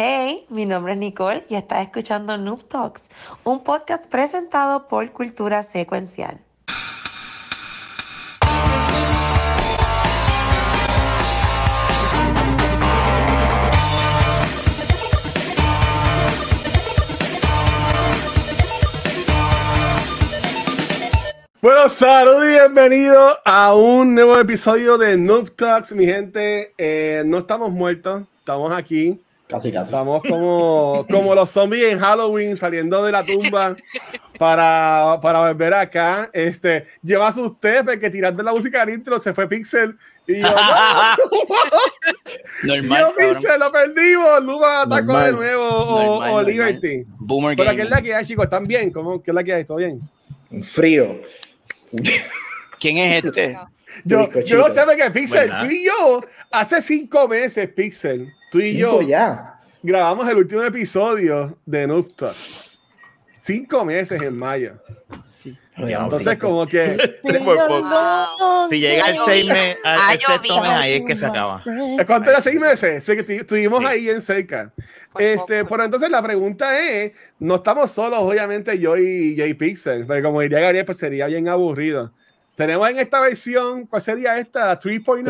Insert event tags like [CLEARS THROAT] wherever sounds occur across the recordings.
Hey, mi nombre es Nicole y estás escuchando Noob Talks, un podcast presentado por Cultura Secuencial. Bueno, saludos y bienvenidos a un nuevo episodio de Noob Talks, mi gente. Eh, no estamos muertos, estamos aquí. Casi, casi. Estamos como, como los zombies en Halloween saliendo de la tumba para, para volver acá. Este, lleva sus usted porque tirando la música al intro se fue Pixel. Y yo, no. [LAUGHS] Normal. Yo, Pixel, lo perdimos. Luma atacó Normal. de nuevo o, Normal, o normal. Liberty. Boomer Pero ¿qué es la que hay, chicos? ¿Están bien? ¿Cómo, ¿Qué es la que hay? ¿Todo bien? Frío. ¿Quién es este? [LAUGHS] Yo, yo no sé porque Pixel, ¿Verdad? tú y yo, hace cinco meses, Pixel, tú y Cinco yo ya. grabamos el último episodio de Noob Talk. Cinco meses en mayo. Entonces, como que [LAUGHS] Si llega el seis llovido. mes, al Ha al sexto llovido. mes, ahí es que se acaba. ¿cuánto era seis meses? Sé que estu- estuvimos Sí. ahí en cerca. Por Este, pero entonces la pregunta es: no estamos solos, obviamente, yo y, yo y Pixel, porque como diría Gabriel, pues sería bien aburrido. Tenemos en esta versión, ¿cuál sería esta? La 3.0.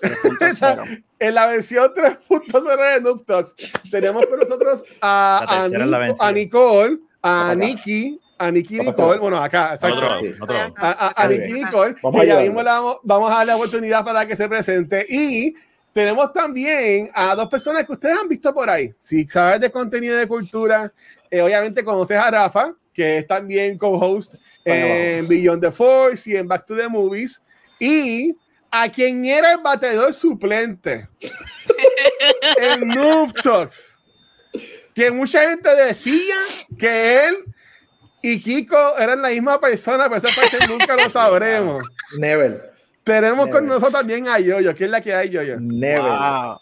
3.0. [LAUGHS] En la versión 3.0 de Noob Talks tenemos con nosotros a, La a, la a Nicole, a. Nikki, a Nikki. Nicole, bueno, acá, exacto. Otro, otro. a, a, a. Nikki Nicole, Vamos a ya mismo le vamos, vamos a darle la oportunidad para que se presente. Y tenemos también a dos personas que ustedes han visto por ahí. Si sabes de contenido de cultura, eh, obviamente conoces a Rafa, que es también co-host en Beyond the Force y en Back to the Movies. Y a quien era el batedor suplente [LAUGHS] en Noob Talks. Que mucha gente decía que él y Kiko eran la misma persona, pero esa parte nunca lo sabremos. Never. Tenemos con Never. nosotros también a Yoyo. ¿Quién es la que hay, Yoyo? Never. Wow.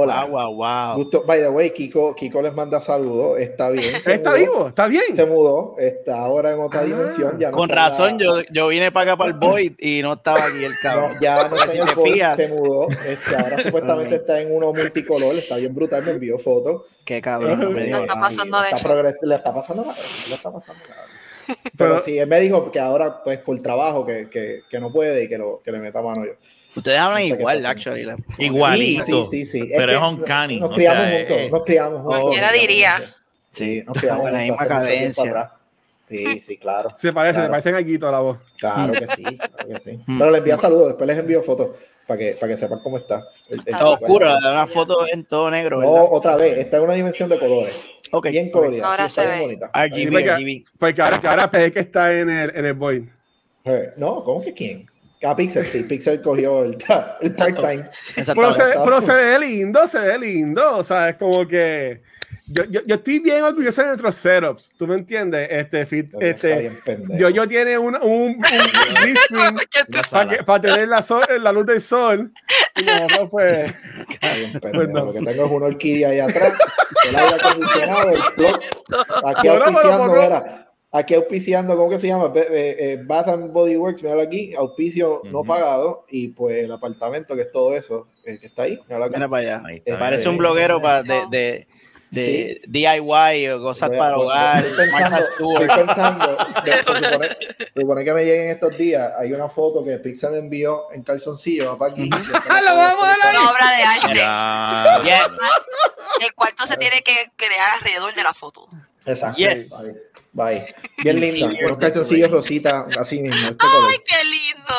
Hola. Wow, wow, wow. Gusto. By the way, Kiko, Kiko les manda saludos. Está bien. [LAUGHS] se ¿Está mudó, vivo? ¿Está bien? Se mudó. Está ahora en otra Ah. dimensión. Ya no Con está razón, yo, yo vine para acá para el [LAUGHS] Void y no estaba aquí el No, cabrón. ya no está Si en el Void, se mudó. Este, ahora [LAUGHS] supuestamente está en uno multicolor. Está bien brutal. Me envió fotos. Qué cabrón. no me digas. está pasando de está hecho. progres- Le está pasando nada. Le está pasando nada. Pero, Pero- sí, él me dijo que ahora, pues por trabajo, que, que, que no puede y que, lo, que le meta mano yo. Ustedes hablan No sé qué igual, actually. la- Igualito. Sí, sí. Pero es que uncanny, Nos o criamos sea, juntos. eh, Nos criamos juntos. Cualquiera diría. Sí, Nos criamos con la misma cadencia. Sí, sí, claro. Se parece, Claro. se parecen aquí toda la voz. Claro que [LAUGHS] sí. Claro que sí. Mm. Pero le envía saludos. Después les envío fotos para que, para que sepan cómo está. Está oscuro, una foto en todo negro, No, ¿verdad? otra vez. Está en una dimensión de colores. Ok. Bien colorida. Ahora sí, se ve. bonita. RGB, Porque- RGB. Porque ahora, que ahora Peque está en el, en el Void. Eh, No, ¿cómo que quién? Ah, Pixel, sí. Pixel cogió el, el part-time. Pero pero se ve lindo, se ve lindo. O sea, es como que. Yo, yo, yo estoy bien orgulloso de nuestros setups. ¿Tú me entiendes? Este, fit, este, yo, yo tiene un, un, un [LAUGHS] green screen ¿Qué tú- Una para, que- para tener la, sol- la luz del sol. Y nosotros, pues. [LAUGHS] Bien pendejo. Pues no. Lo que tengo es una orquídea ahí atrás, el aire acondicionado, el [LAUGHS] plug. Aquí No, auspiciando, mira, aquí auspiciando, ¿cómo que se llama? Eh, eh, Bath and Body Works, míralo aquí, auspicio no Ujú. pagado, y pues el apartamento, que es todo eso, eh, que está ahí, míralo aquí. Mira para allá. Ahí está. Parece un eh, bloguero pa- de, de, de Sí. DIY o cosas a- para hogar. estoy pensando- Estoy pensando, [LAUGHS] de- se supone, se supone que me lleguen estos días, hay una foto que Pixar me envió en calzoncillo, papá, aquí. ¡Ah, [LAUGHS] lo vamos a ahí! Una obra de arte. Ya. Yes. El cuarto se tiene que crear alrededor de la foto. Exacto. Yes. Bye. Bye. [LAUGHS] Bien linda. Sí, Unos calzoncillos rosita, así mismo. Este color. ¡Ay, qué lindo!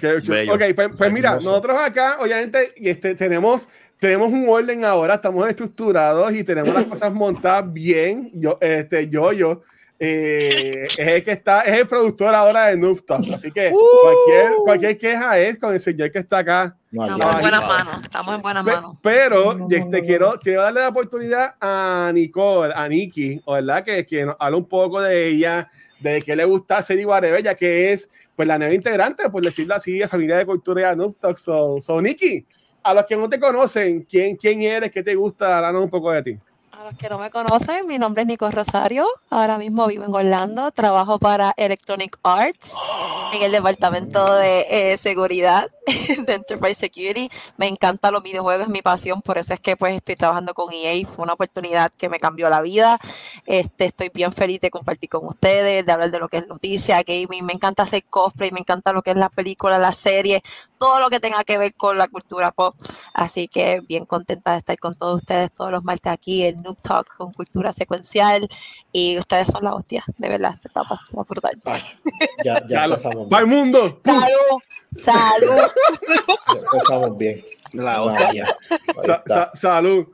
Qué- qué. Ok, pues, pues mira, Hermoso. nosotros acá, obviamente, y este, tenemos, tenemos un orden ahora, estamos estructurados y tenemos las cosas montadas bien. Yo, este, yo, yo, eh, es el que está, es el productor ahora de Noob Talks, así que cualquier, cualquier queja es con el señor que está acá. No, Estamos en buenas manos. Estamos en buenas manos. pero No, no, este, no, no, quiero, no. quiero darle la oportunidad a Nicole, a Nikki, ¿verdad? Que, que nos habla un poco de ella, de qué le gusta hacer y whatever, ya que es pues la nueva integrante, por decirlo así, de Familia de Cultura de Noob Talks. So, so, Nikki, a los que no te conocen, ¿quién, quién eres? ¿Qué te gusta? Háblanos un poco de ti. A los que no me conocen, mi nombre es Nico Rosario. Ahora mismo vivo en Orlando. Trabajo para Electronic Arts en el departamento de eh, seguridad [LAUGHS] de Enterprise Security. Me encantan los videojuegos, es mi pasión. Por eso es que pues estoy trabajando con EA. Fue una oportunidad que me cambió la vida. Este, estoy bien feliz de compartir con ustedes, de hablar de lo que es noticia, gaming. Me encanta hacer cosplay, me encanta lo que es la película, la serie, todo lo que tenga que ver con la cultura pop. Así que bien contenta de estar con todos ustedes todos los martes aquí en Noob Talks con cultura secuencial. Y ustedes son la hostia, de verdad. Esta etapa brutal. Ay, ya, ya Ya lo- empezamos ¡Va bien. el mundo! Salud, salud. Empezamos bien. La Sa- sa- salud.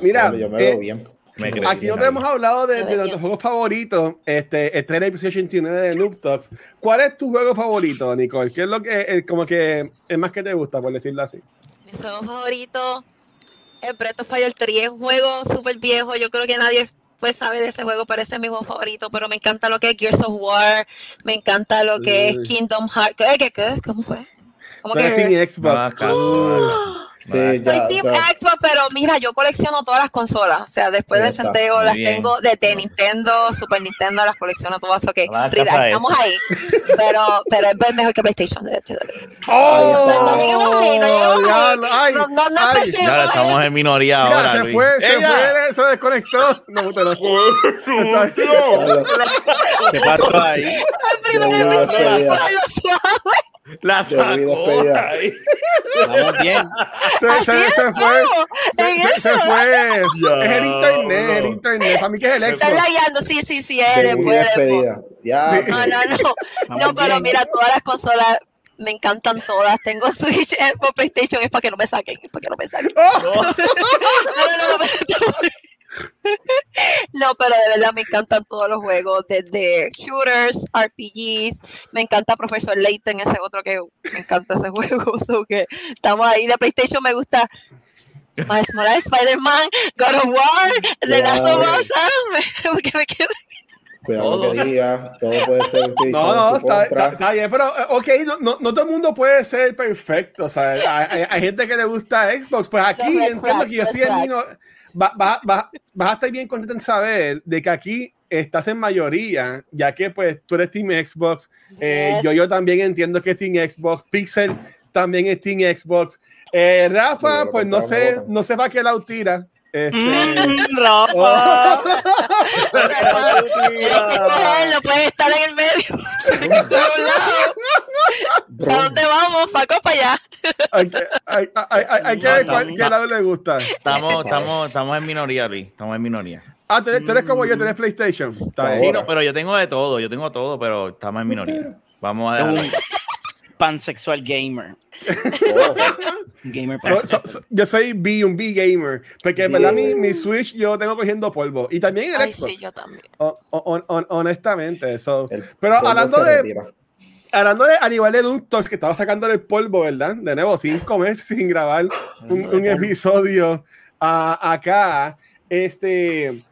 Mira, Yo me eh, veo bien. Me Aquí no te hemos hablado de, de nuestros bien. juegos favoritos. Este, este es el episodio 89 de Noob Talks. ¿Cuál es tu juego favorito, Nicole? ¿Qué es lo que, el- como que, es más que te gusta, por decirlo así? Mi juego favorito es Breath of Fire 3. Es un juego súper viejo. Yo creo que nadie pues sabe de ese juego, pero ese es mi juego favorito. Pero me encanta lo que es Gears of War. Me encanta lo que Uy. es Kingdom Hearts. ¿Qué, qué, qué? ¿Cómo fue? ¿Cómo Tú eres que? Team Xbox. No. ¡Ah! Sí, Soy ya, Team ya. Xbox, pero mira, yo colecciono todas las consolas. O sea, después del centeo las bien. tengo desde Nintendo, Super Nintendo, las colecciono todas. Ok, casa estamos ahí. Pero, pero es mejor que PlayStation. de hecho. ¡Oh! No llegamos ahí, no llegamos ahí. ay, No, no, no ay. Ya estamos en minoría Mira, ahora. se Luis. fue, se ¡Ella! fue, se desconectó. No, te lo [LAUGHS] ¿Qué pasó ahí? El primer episodio fue lo suave. La sacó. Estamos bien. se, se, se fue. vamos, Se, se- fue. Ya, Es el internet, el no. internet. Para mí que es el Está Xbox. lagueando, sí, sí, sí, eres, despedida. Ya. No, no, no. [LAUGHS] No, Vamos pero bien. mira, todas las consolas me encantan todas. Tengo [LAUGHS] Switch, Xbox, PlayStation, es para que no me saquen, es para que no me saquen. ¡Oh! [LAUGHS] No, no, no, no, no, pero de verdad me encantan todos los juegos, desde shooters, RPGs, me encanta Profesor Layton, ese otro que me encanta ese [LAUGHS] juego, so que estamos ahí, de PlayStation me gusta Miles Morales, Spider-Man, God of War, The Last of Us, ah, [LAUGHS] porque me quedo Cuidado lo Todo. que diga. Todo puede ser utilizado [LAUGHS] No, no, está, está- está bien, pero eh, ok, no, no, no todo el mundo puede ser perfecto. O sea, hay, hay- hay gente que le gusta Xbox. Pues aquí entiendo que yo estoy en minor- va- va- va- Vas a estar bien contento en saber de que aquí estás en mayoría, ya que pues tú eres Team Xbox. eh, yo, yo también entiendo que es Team Xbox. Pixel también es Team Xbox. Eh, Rafa, pues no sé, no sé para qué lado tira. Este, Mm, [LAUGHS] oh, Rafa. Tienes que cogerlo, puedes estar en el medio. [LAUGHS] A un lado. ¿Para dónde vamos? ¿Para acá o para allá? hay, que, hay, hay- hay- hay que ver cuál- qué lado le gusta. Estamos, estamos, estamos en minoría, Luis. Estamos en minoría. Ah, tú eres, como yo, tienes PlayStation. Sí, no, pero yo tengo de todo, yo tengo todo, pero estamos en minoría. Vamos a dejar. Pansexual gamer. Oh, Gamer So- pansexual. so- so- yo soy B, un B gamer. Porque en verdad mi, mi Switch yo tengo cogiendo polvo. Y también el Ay, Xbox. sí, yo también. O- o- hon- honestamente. so. el Pero hablando de, hablando de a nivel de ductos que estaba sacando el polvo, ¿verdad? De nuevo, cinco meses sin grabar un, un episodio ah, acá. Este.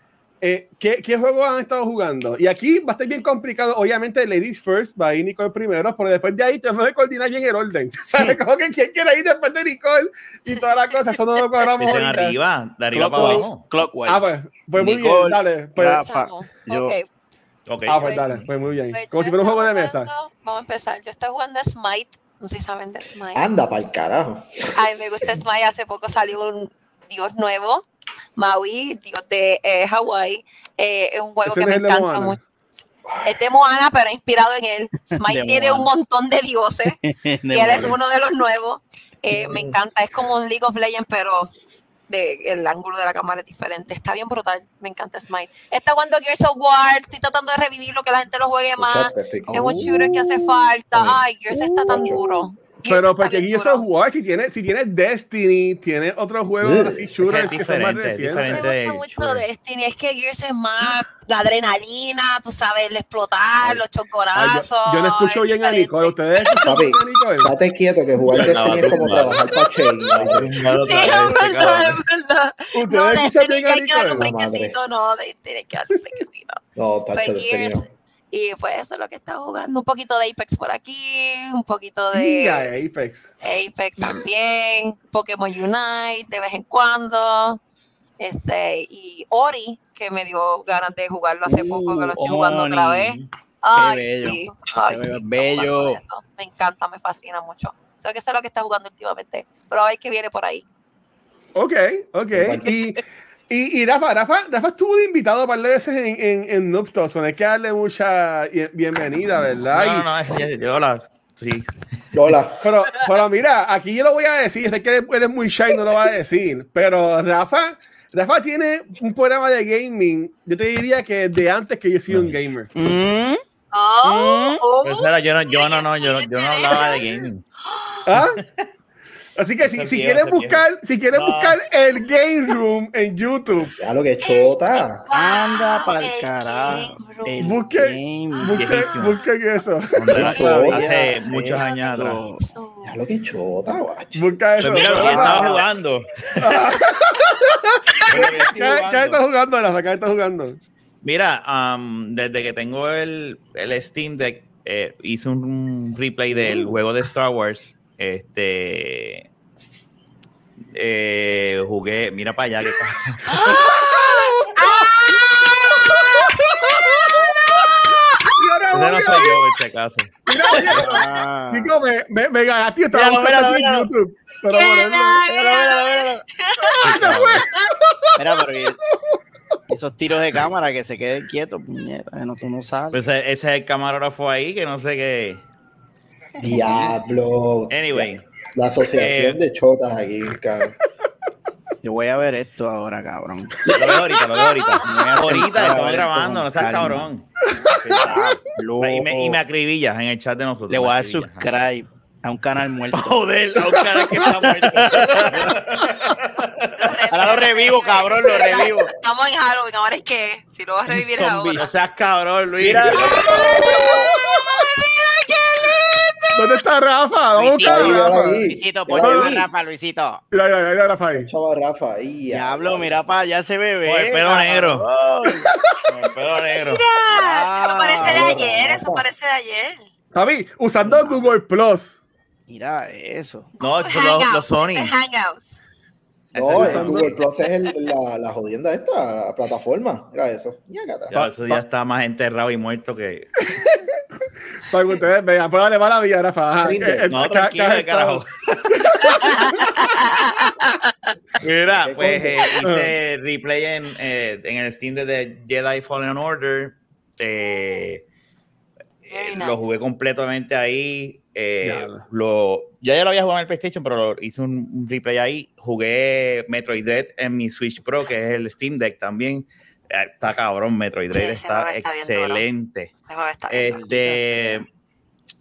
Eh, ¿qué, ¿Qué juegos han estado jugando? Y aquí va a estar bien complicado. Obviamente, Ladies First va a ir Nicole primero, pero después de ahí tenemos que coordinar bien el orden. [LAUGHS] ¿Sabes? Como que quién quiere ir después de Nicole y toda la cosa. Eso no lo cuadramos Dicen ahorita. arriba, de arriba para Clockwise. abajo. Clockwise. Ah, pues, pues muy bien, Nicole, dale. Pues, Rafa, yo- Ok, Ok. ah, pues dale, pues muy bien. pues Como si fuera un juego de mesa. jugando- Vamos a empezar. Yo estoy jugando Smite. No sé si saben de Smite. Anda para el carajo. Ay, me gusta Smite. Hace poco salió un dios nuevo, Maui, dios de eh, Hawái. Eh, es un juego que me encanta Moana. mucho. Es de Moana, pero inspirado en él. [LAUGHS] Smite De tiene un montón de dioses. [LAUGHS] De y él es uno de los nuevos. Eh, me encanta. Es como un League of Legends, pero de, el ángulo de la cámara es diferente. Está bien brutal. Me encanta Smite. Está jugando Gears of War. Estoy tratando de revivir lo que la gente lo juegue más. Es un shooter que hace falta. Ay, Gears está tan duro. Pero Gears duro. of War, si tiene, si tiene Destiny, tiene otros juegos Ugh. así shooters Es que que es son más recientes. Me gusta mucho. Destiny, es que Gears es más la adrenalina, tú sabes, el explotar, los Ay, yo, chocorazos. yo no escucho es bien a diferente. Nicole. ¿Ustedes escuchan bien a Nicole? Date quieto que jugar Destiny es como trabajar para Che. Sí, es verdad, es verdad. No, ¿Ustedes escuchan Destiny bien a hay que darle un Nicole? Brinquecito, no, Destiny hay que darle un brinquecito. No, Pues tacho, Destiny Gears, no. Y pues eso es lo que está jugando. Un poquito de Apex por aquí, un poquito de Apex. Apex también, Pokémon Unite de vez en cuando. Este, y Ori, que me dio ganas de jugarlo hace poco, que lo estoy Uh, jugando otra vez. Ay, bello. sí. Ay, Qué sí, bello. eso. Me encanta, me fascina mucho. Sé que sé lo que está jugando últimamente, pero a ver qué viene por ahí. Ok, ok. Y, y, y Rafa, Rafa, Rafa estuvo de invitado un par de veces en, en, en Noob hay que darle mucha bien- bienvenida, ¿verdad? No, no, no, esa ya- yo la. Sí. Hola. Pero, pero mira, aquí yo lo voy a decir, sé que eres, muy shy, no lo va a decir, pero Rafa, Rafa tiene un programa de gaming, yo te diría que de antes que yo he sido un gamer. Mm, Oh, oh. Pues, era, yo no, yo no, no, yo, no- yo no hablaba de gaming. ¿Ah? Así que si, si quieren viejo. buscar, si quieren No. buscar el Game Room en YouTube, Ya lo que chota. anda Wow, para el carajo. Busquen, busquen eso. Hace muchos años atrás. Ya lo que chota, guacho. Busca eso. Pues mira, ¿quién estaba jugando? [LAUGHS] ¿Qué, qué estás jugando, Rafa? ¿Qué estás jugando? Mira, am, desde que tengo el, el Steam Deck, eh, hice un replay del juego de Star Wars. Este. eh, jugué, mira para allá. Que, Ese no soy yo, por si acaso. Ah. Chico, me, me, me ganaste, yo estaba buscando aquí en. YouTube. ¡Ah! Mira, pero esos tiros de cámara que se queden quietos, puñeta, que no, tú no sabes. Pues ese ese es el camarógrafo ahí, que no sé qué. Diablo. Anyway, La asociación Eh. de chotas aquí, cabrón. Yo voy a ver esto ahora, cabrón. lo veo ahorita, lo veo ahorita. [LAUGHS] Me voy a sentar Ahorita estamos grabando, no seas cabrón. Y me, y me acribillas en el chat de nosotros. Le voy a dar subscribe a un canal muerto. Joder, a un cara que está muerto. [LAUGHS] Ahora lo revivo, cabrón, lo revivo. Estamos en Halloween, ahora es que si lo vas a revivir ahora. No seas cabrón, Luis. Mira, ¿Dónde está Rafa? A a Luisito, Rafa. ahí. Luisito, ponte ponte ahí. Rafa, Luisito. Mira, mira, mira, Rafa ahí. Chava Rafa. ahí, Diablo, mira para allá ese bebé. Con el pelo negro. Con el pelo negro. Mira, eso parece de ayer, eso parece de ayer. Javi, usando Google Plus. Mira eso. No, eso los, los Sony. Hangouts. No, el usando- Google Plus es el- la, la jodienda esta, la plataforma. Mira eso. Ya, eso ya está más enterrado y muerto que. [LAUGHS] Para que ustedes vean. Pues dale, mala vida, Rafa. Eh, eh, No, ca- tranquilo, de carajo. [LAUGHS] Mira, ¿Qué pues eh, hice replay en, eh, en el Steam de The Jedi Fallen Order. Eh, eh, nice. Lo jugué completamente ahí. Eh, Diablo. lo, ya ya lo había jugado en el PlayStation, pero lo- hice un, un replay ahí. Jugué Metroid Dread en mi Switch Pro, que es el Steam Deck también. Eh, Está cabrón, Metroid Dread está excelente. Está. Este,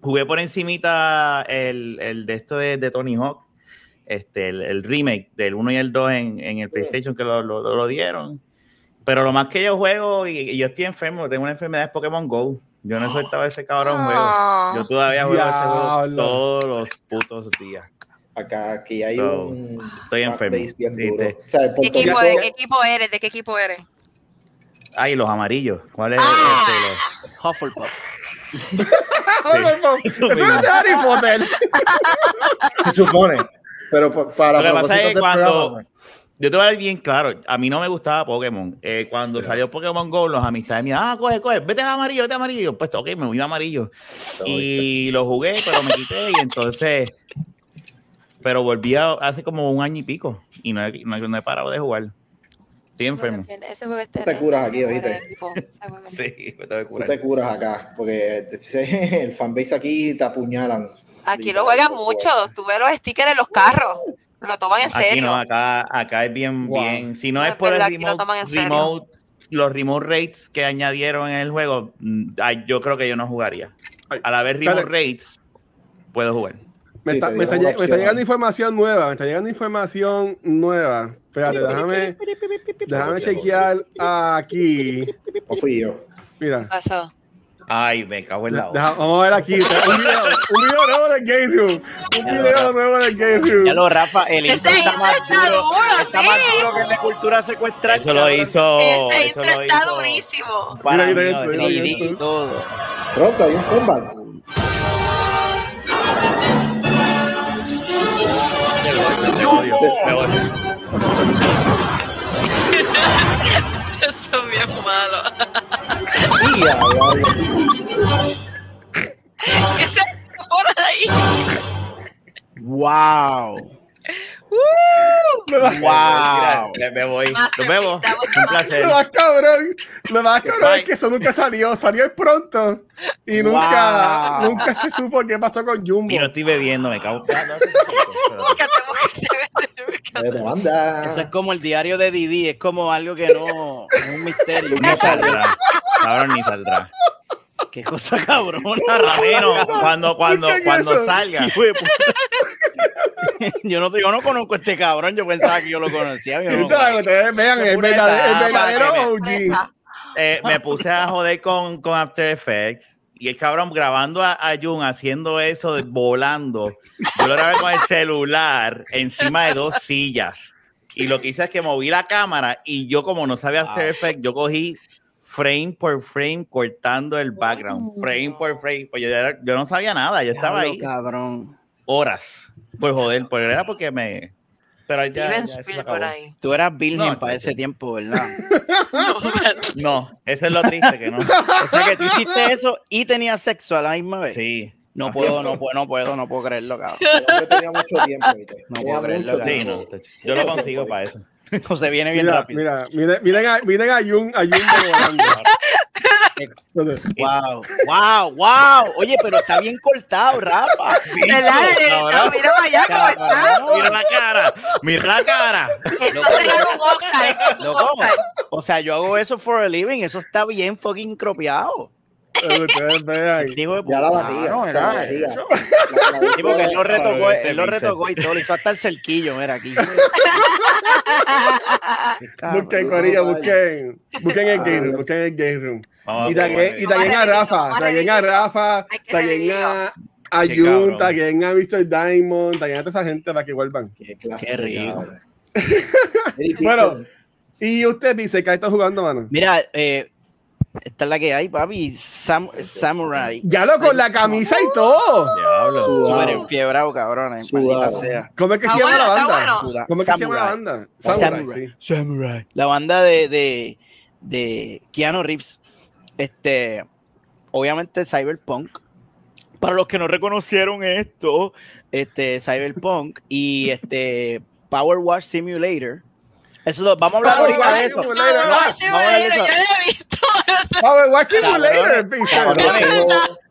jugué por encimita el, el de esto de, de Tony Hawk, este, el, el remake del 1 y el 2 en, en el PlayStation que lo, lo- lo- lo dieron. Pero lo más que yo juego, y, y yo estoy enfermo, tengo una enfermedad es Pokémon Go. Yo no he soltado ese cabrón juego. Ah. Yo todavía juego ese juego todos los putos días. Acá, aquí hay So, un. estoy enfermo. fanbase bien Sí, duro. te- O sea, en ¿Qué Puerto equipo, Rico- de qué equipo eres? ¿De qué equipo eres? Ay, los amarillos. ¿Cuál es? Ah. este, Hufflepuff. [LAUGHS] Eso es de Harry Potter. [LAUGHS] Se supone. Pero pa- para Lo que pasa es que cuando- programa. Yo te voy a dar bien claro, a mí no me gustaba Pokémon. Eh, cuando Sí. salió Pokémon Go, los amistades mías, ah, coge, coge, vete a amarillo, vete a amarillo. Pues ok, me voy a amarillo. Y lo jugué, pero me quité y entonces, pero volví a- hace como un año y pico y no he, no, he- no he parado de jugar. Estoy enfermo. Ese juego está Tú te curas aquí, ¿oíste? [LAUGHS] Sí, me tengo que Tú te curas acá, porque [LAUGHS] el fanbase aquí te apuñalan. Aquí lo juegan mucho. Tú ves los stickers en los carros. Lo toman en Aquí serio. no, acá, acá es bien, Wow. bien. Si no No, es por el aquí lo remote, toman en serio. remote- los remote rates que añadieron en el juego, mm, yo creo que yo no jugaría. A la vez remote espérate. rates, puedo jugar. Me Sí, está, me, me llegando información nueva, me está llegando información nueva. Espérate, déjame, déjame chequear aquí. No fui yo. Mira, Pasó. Ay, me cago en la otra. vamos a ver aquí. [LAUGHS] Un video, un video nuevo del Game Room. Un video nuevo del Game Room. Ya lo, Rafa, el intro está intro más está duro. duro, Está sí. más duro que el de cultura secuestral. Eso lo hizo. Ese Eso lo está hizo. durísimo. Para Mira, mí, mira esto, mira 3D esto. y todo. Pronto hay un comeback. Me voy, me voy. Son bien malos. Y a diablo. ¿Qué se por ahí? Wow. Mira, Wow. me, [LAUGHS] me voy. Nos vemos. Un placer. Lo más cabrón, lo más cabrón es que eso nunca salió, salió pronto y nunca, Wow. nunca se supo qué pasó con Jumbo. Y no estoy bebiendo, me cago. Ah, no, no, no, no, no. Eso es como el diario de Didi, es como algo que no es un misterio. Ni saldrá. Cabrón, ni saldrá. Qué cosa [LAUGHS] cabrona, [LAUGHS] Ramiro, cuando, cuando, cuando eso. salga. [LAUGHS] Yo, no, yo no conozco a este cabrón, yo pensaba que yo lo conocía. yo no- Entonces, ustedes vean, el verdadero, OG. eh, me puse a joder con, con After Effects y el cabrón grabando a, a Jun haciendo eso de volando. Yo lo grabé con el celular encima de dos sillas. Y lo que hice es que moví la cámara y yo, como no sabía After. Effects, yo cogí frame por frame cortando el background. Frame por frame. Pues yo, yo no sabía nada, yo estaba Diablo, ahí cabrón. horas. Por joder, porque era porque me. Pero Steven Spielberg acabó. ahí. Tú eras virgen No, para no, ese no. tiempo, ¿verdad? [LAUGHS] No. No, eso es lo triste que no. O sea que tú hiciste eso y tenías sexo a la misma vez. Sí. No puedo, no puedo, no puedo, no puedo creerlo, cabrón. Yo tenía mucho tiempo, ¿viste? No Tenía puedo creerlo, Sí, no. Yo lo consigo para eso. [LAUGHS] No se viene bien Mira, rápido. mira, miren, miren a, miren a Jun, a Jun Wow, wow, wow. Oye, pero está bien cortado, Rafa. ¿Verdad? cabrón. No, mira para allá cómo está. Mira la cara, mira la cara. Esto es un. Oscar. O sea, yo hago eso for a living. Eso está bien fucking cropeado. Ustedes vean. Digo, Ya la batía. no, era la batía. Sí, porque él lo retocó, él lo retocó y todo, le hizo hasta el cerquillo, mira aquí. [LAUGHS] Busquen, Corilla, busquen, busquen el game room, busquen el game room. Vamos Y también, y ver. también a Rafa, también a Rafa, también a, a Qué Jun, cabrón. también a Mr. Diamond, también a toda esa gente para que vuelvan. Qué rico. [LAUGHS] Bueno. Y usted dice que está jugando, mano. Mira, eh, esta es la que hay, papi. Sam- Samurai. Ya lo con la camisa y todo. Diablo. Súper enfiebrado. Maldita sea. ¿Cómo es que se llama la bueno, está banda? bueno. ¿Cómo es que se llama la Samurai. banda? Samurai, Samurai. sí. Samurai. La banda de, de, de Keanu Reeves. Este, obviamente Cyberpunk. Para los que no reconocieron esto, este Cyberpunk [LAUGHS] y este Power Wash Simulator. Eso vamos a hablar ahorita de Wash eso. Ah, vamos a hablar de eso. Piso. cabrones.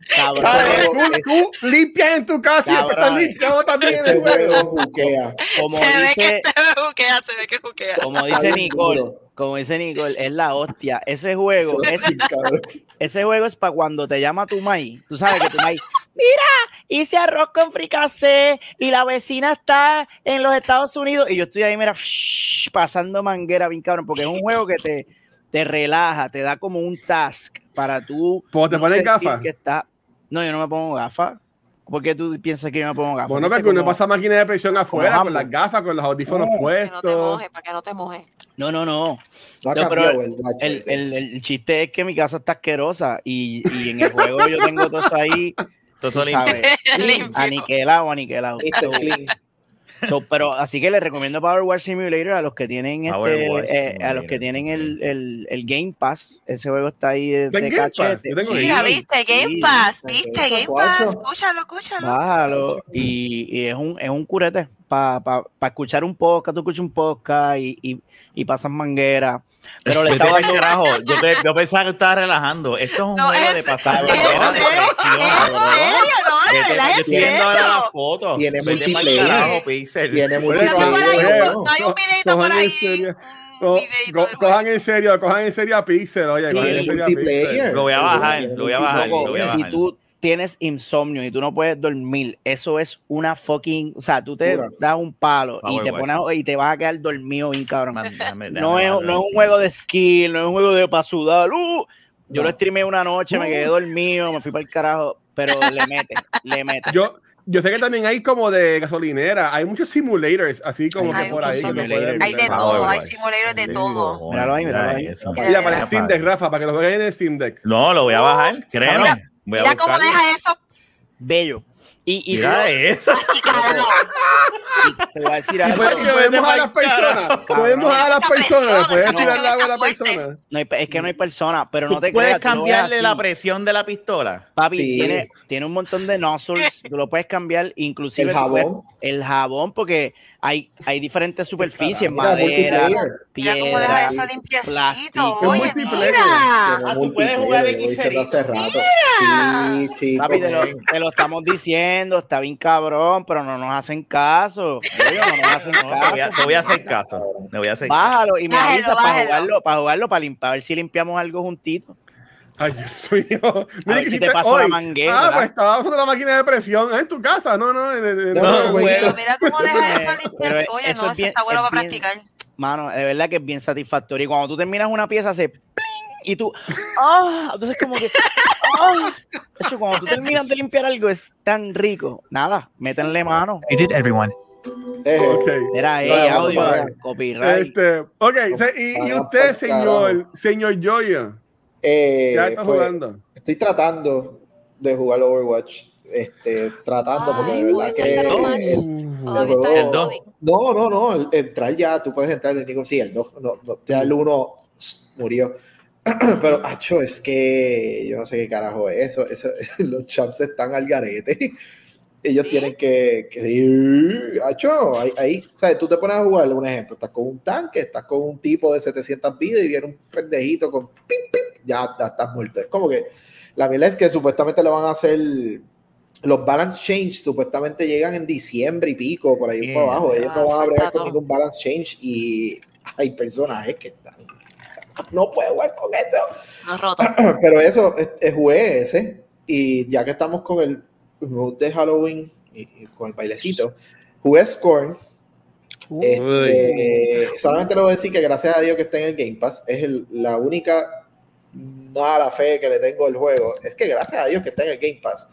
Ese Cabrones, juego- Tú, tú limpias en tu casa y después estás limpiando también en el juego. juquea. como Se ve dice, que se juquea, se ve que juquea. como dice Nicole, como dice Nicole, es la hostia. Ese juego, es, Cabrón. ese juego es para cuando te llama tu maíz. Tú sabes que tu maíz, mira, hice arroz con fricasé y la vecina está en los Estados Unidos y yo estoy ahí, mira, shh, pasando manguera bien cabrón, porque es un juego que te, te relaja, te da como un task para tú. ¿Cómo te no pones gafas? que está- No, yo no me pongo gafas. ¿Por qué tú piensas que yo me pongo gafas? Bueno, No sé porque uno cómo- pasa máquina de presión afuera con las gafas, con los audífonos No, Para que no te puestos. mojes, para que no te mojes. No, no, no. No ha No, pero cambiado el watch, El, ¿viste? el, el chiste es que mi casa está asquerosa y, y en el juego yo tengo todo eso ahí, tú Toto limpio. sabes, [LAUGHS] Limpio. aniquilado, aniquilado. It's a So, pero así que les recomiendo Power Wash Simulator a los que tienen este, eh, a los que tienen el, el, el Game Pass. Ese juego está ahí de, ¿Está en de Game Pass? cachete. Sí, Mira, viste, Game sí. Pass, viste, Game. Pass. Escúchalo, escúchalo. Bájalo. Y, y es un es un curete para pa, pa escuchar un podcast, tú escuchas un podcast y, y, y pasas manguera. Pero le estaba pa'l carajo. Yo, te- yo pensaba que estaba relajando. Esto es un No, juego es- de pasar ¿Es manguera ¿Es cabrón. serio? No, de Vete, verdad, yo es estoy viendo ahora la serio. foto. Tiene carajo, Pixel. Tiene No, hay un videito por cojan en ahí. Co- co- cojan en serio, cojan en serio a Pixel, oye, Sí, cojan en serio a. Pixel. Lo voy a bajar, lo voy a bajar, lo voy a si bajar. tú tienes insomnio y tú no puedes dormir, eso es una fucking, o sea, tú te Pura. das un palo y te pones y te vas a quedar dormido bien cabrón. Man, No es, no es un juego de skill, no es un juego de para sudar. Uh, yo No. lo streamé una noche, me quedé dormido, me fui para el carajo, pero le mete, [LAUGHS] le mete. Yo, yo sé que también hay como de gasolinera, hay muchos simulators, así como Hay que por ahí. que lo simulators. pueden Hay de todo, hay Wash. simuladores de todo. Míralo ahí, míralo mira ahí. Mira, para Steam Deck, Rafa, para que lo jueguen en Steam Deck. No, lo voy a bajar, créeme. Mira, Voy a Mira cómo deja eso. Bello. Y, y Mira eso. Y carajo, te voy a decir algo. podemos a las personas, podemos a las personas, puedes tirar el agua a la persona. No hay- es que no hay persona, pero no ¿Tú te puedes creas, cambiarle la presión de la pistola? Papi, Sí. tiene, tiene un montón de nozzles, tú lo puedes cambiar, inclusive El puedes- jabón. el jabón, porque hay, hay diferentes superficies, Mira, madera, multiplayer. mira cómo deja piedra, eso limpiecito. plástico. Oye, mira. Ah, tú puedes jugar en chico, Papi, te lo, ven. te lo estamos diciendo, está bien cabrón, pero no nos hacen caso. Oye, no nos hacen [LAUGHS] No, te, voy a, caso. te voy a hacer caso. Te voy a hacer caso. Bájalo y me Bájalo, avisa para bájalo. jugarlo, para jugarlo, para limpiar, a ver si limpiamos algo juntito. Ay, Dios mío. A Mira ver que si te paso la hoy. manguera. Ah, ¿verdad? pues estaba usando la máquina de presión. Ah, en tu casa. No, no. En, el- en No, no, güey. Pero mira cómo deja eso Pero limpiecito. Oye, eso no, es eso está bueno es para bien- practicar. Mano, de verdad que es bien satisfactorio. Y cuando tú terminas una pieza, hace pling, y tú, ah, entonces como que, ah, eso cuando tú terminas de limpiar algo es tan rico. Nada, métenle mano. You did everyone. Eh, Ok. Mira, ahí, Vale, audio, copyright. Este, ok, y, y usted, señor, señor Joya, eh, ya está pues, jugando. Estoy tratando de jugar Overwatch. Este, tratando, porque Ay, de verdad ¿pudiste que. el- el El dos. loading. No, no, no. el- Entrar ya, tú puedes entrar en ningún. Sí, el 2. No, no, ya el 1 murió. [CLEARS THROAT] Pero, acho, es que yo no sé qué carajo es eso. eso [LAUGHS] los champs están al garete. [LAUGHS] Ellos ¿Sí? tienen que. que sí, acho, ahí, ahí, o sea, tú te pones a jugar, un ejemplo. Estás con un tanque, estás con un tipo de 700 vidas y viene un pendejito con. pim, pim, ya, ya estás muerto. Es como que. La mierda es que supuestamente le van a hacer. Los balance change supuestamente llegan en diciembre y pico, por ahí Bien. por abajo. Ellos no van a Ah, bregar con ningún balance change y hay personajes que están. No puedo jugar con eso. No roto. [CLEARS THROAT] Pero eso, jugué ese. Y ya que estamos con el mood de Halloween y, y con el bailecito, jugué Scorn. Este, solamente le voy a decir que gracias a Dios que está en el Game Pass, es el- la única mala fe que le tengo al juego. Es que gracias a Dios que está en el Game Pass.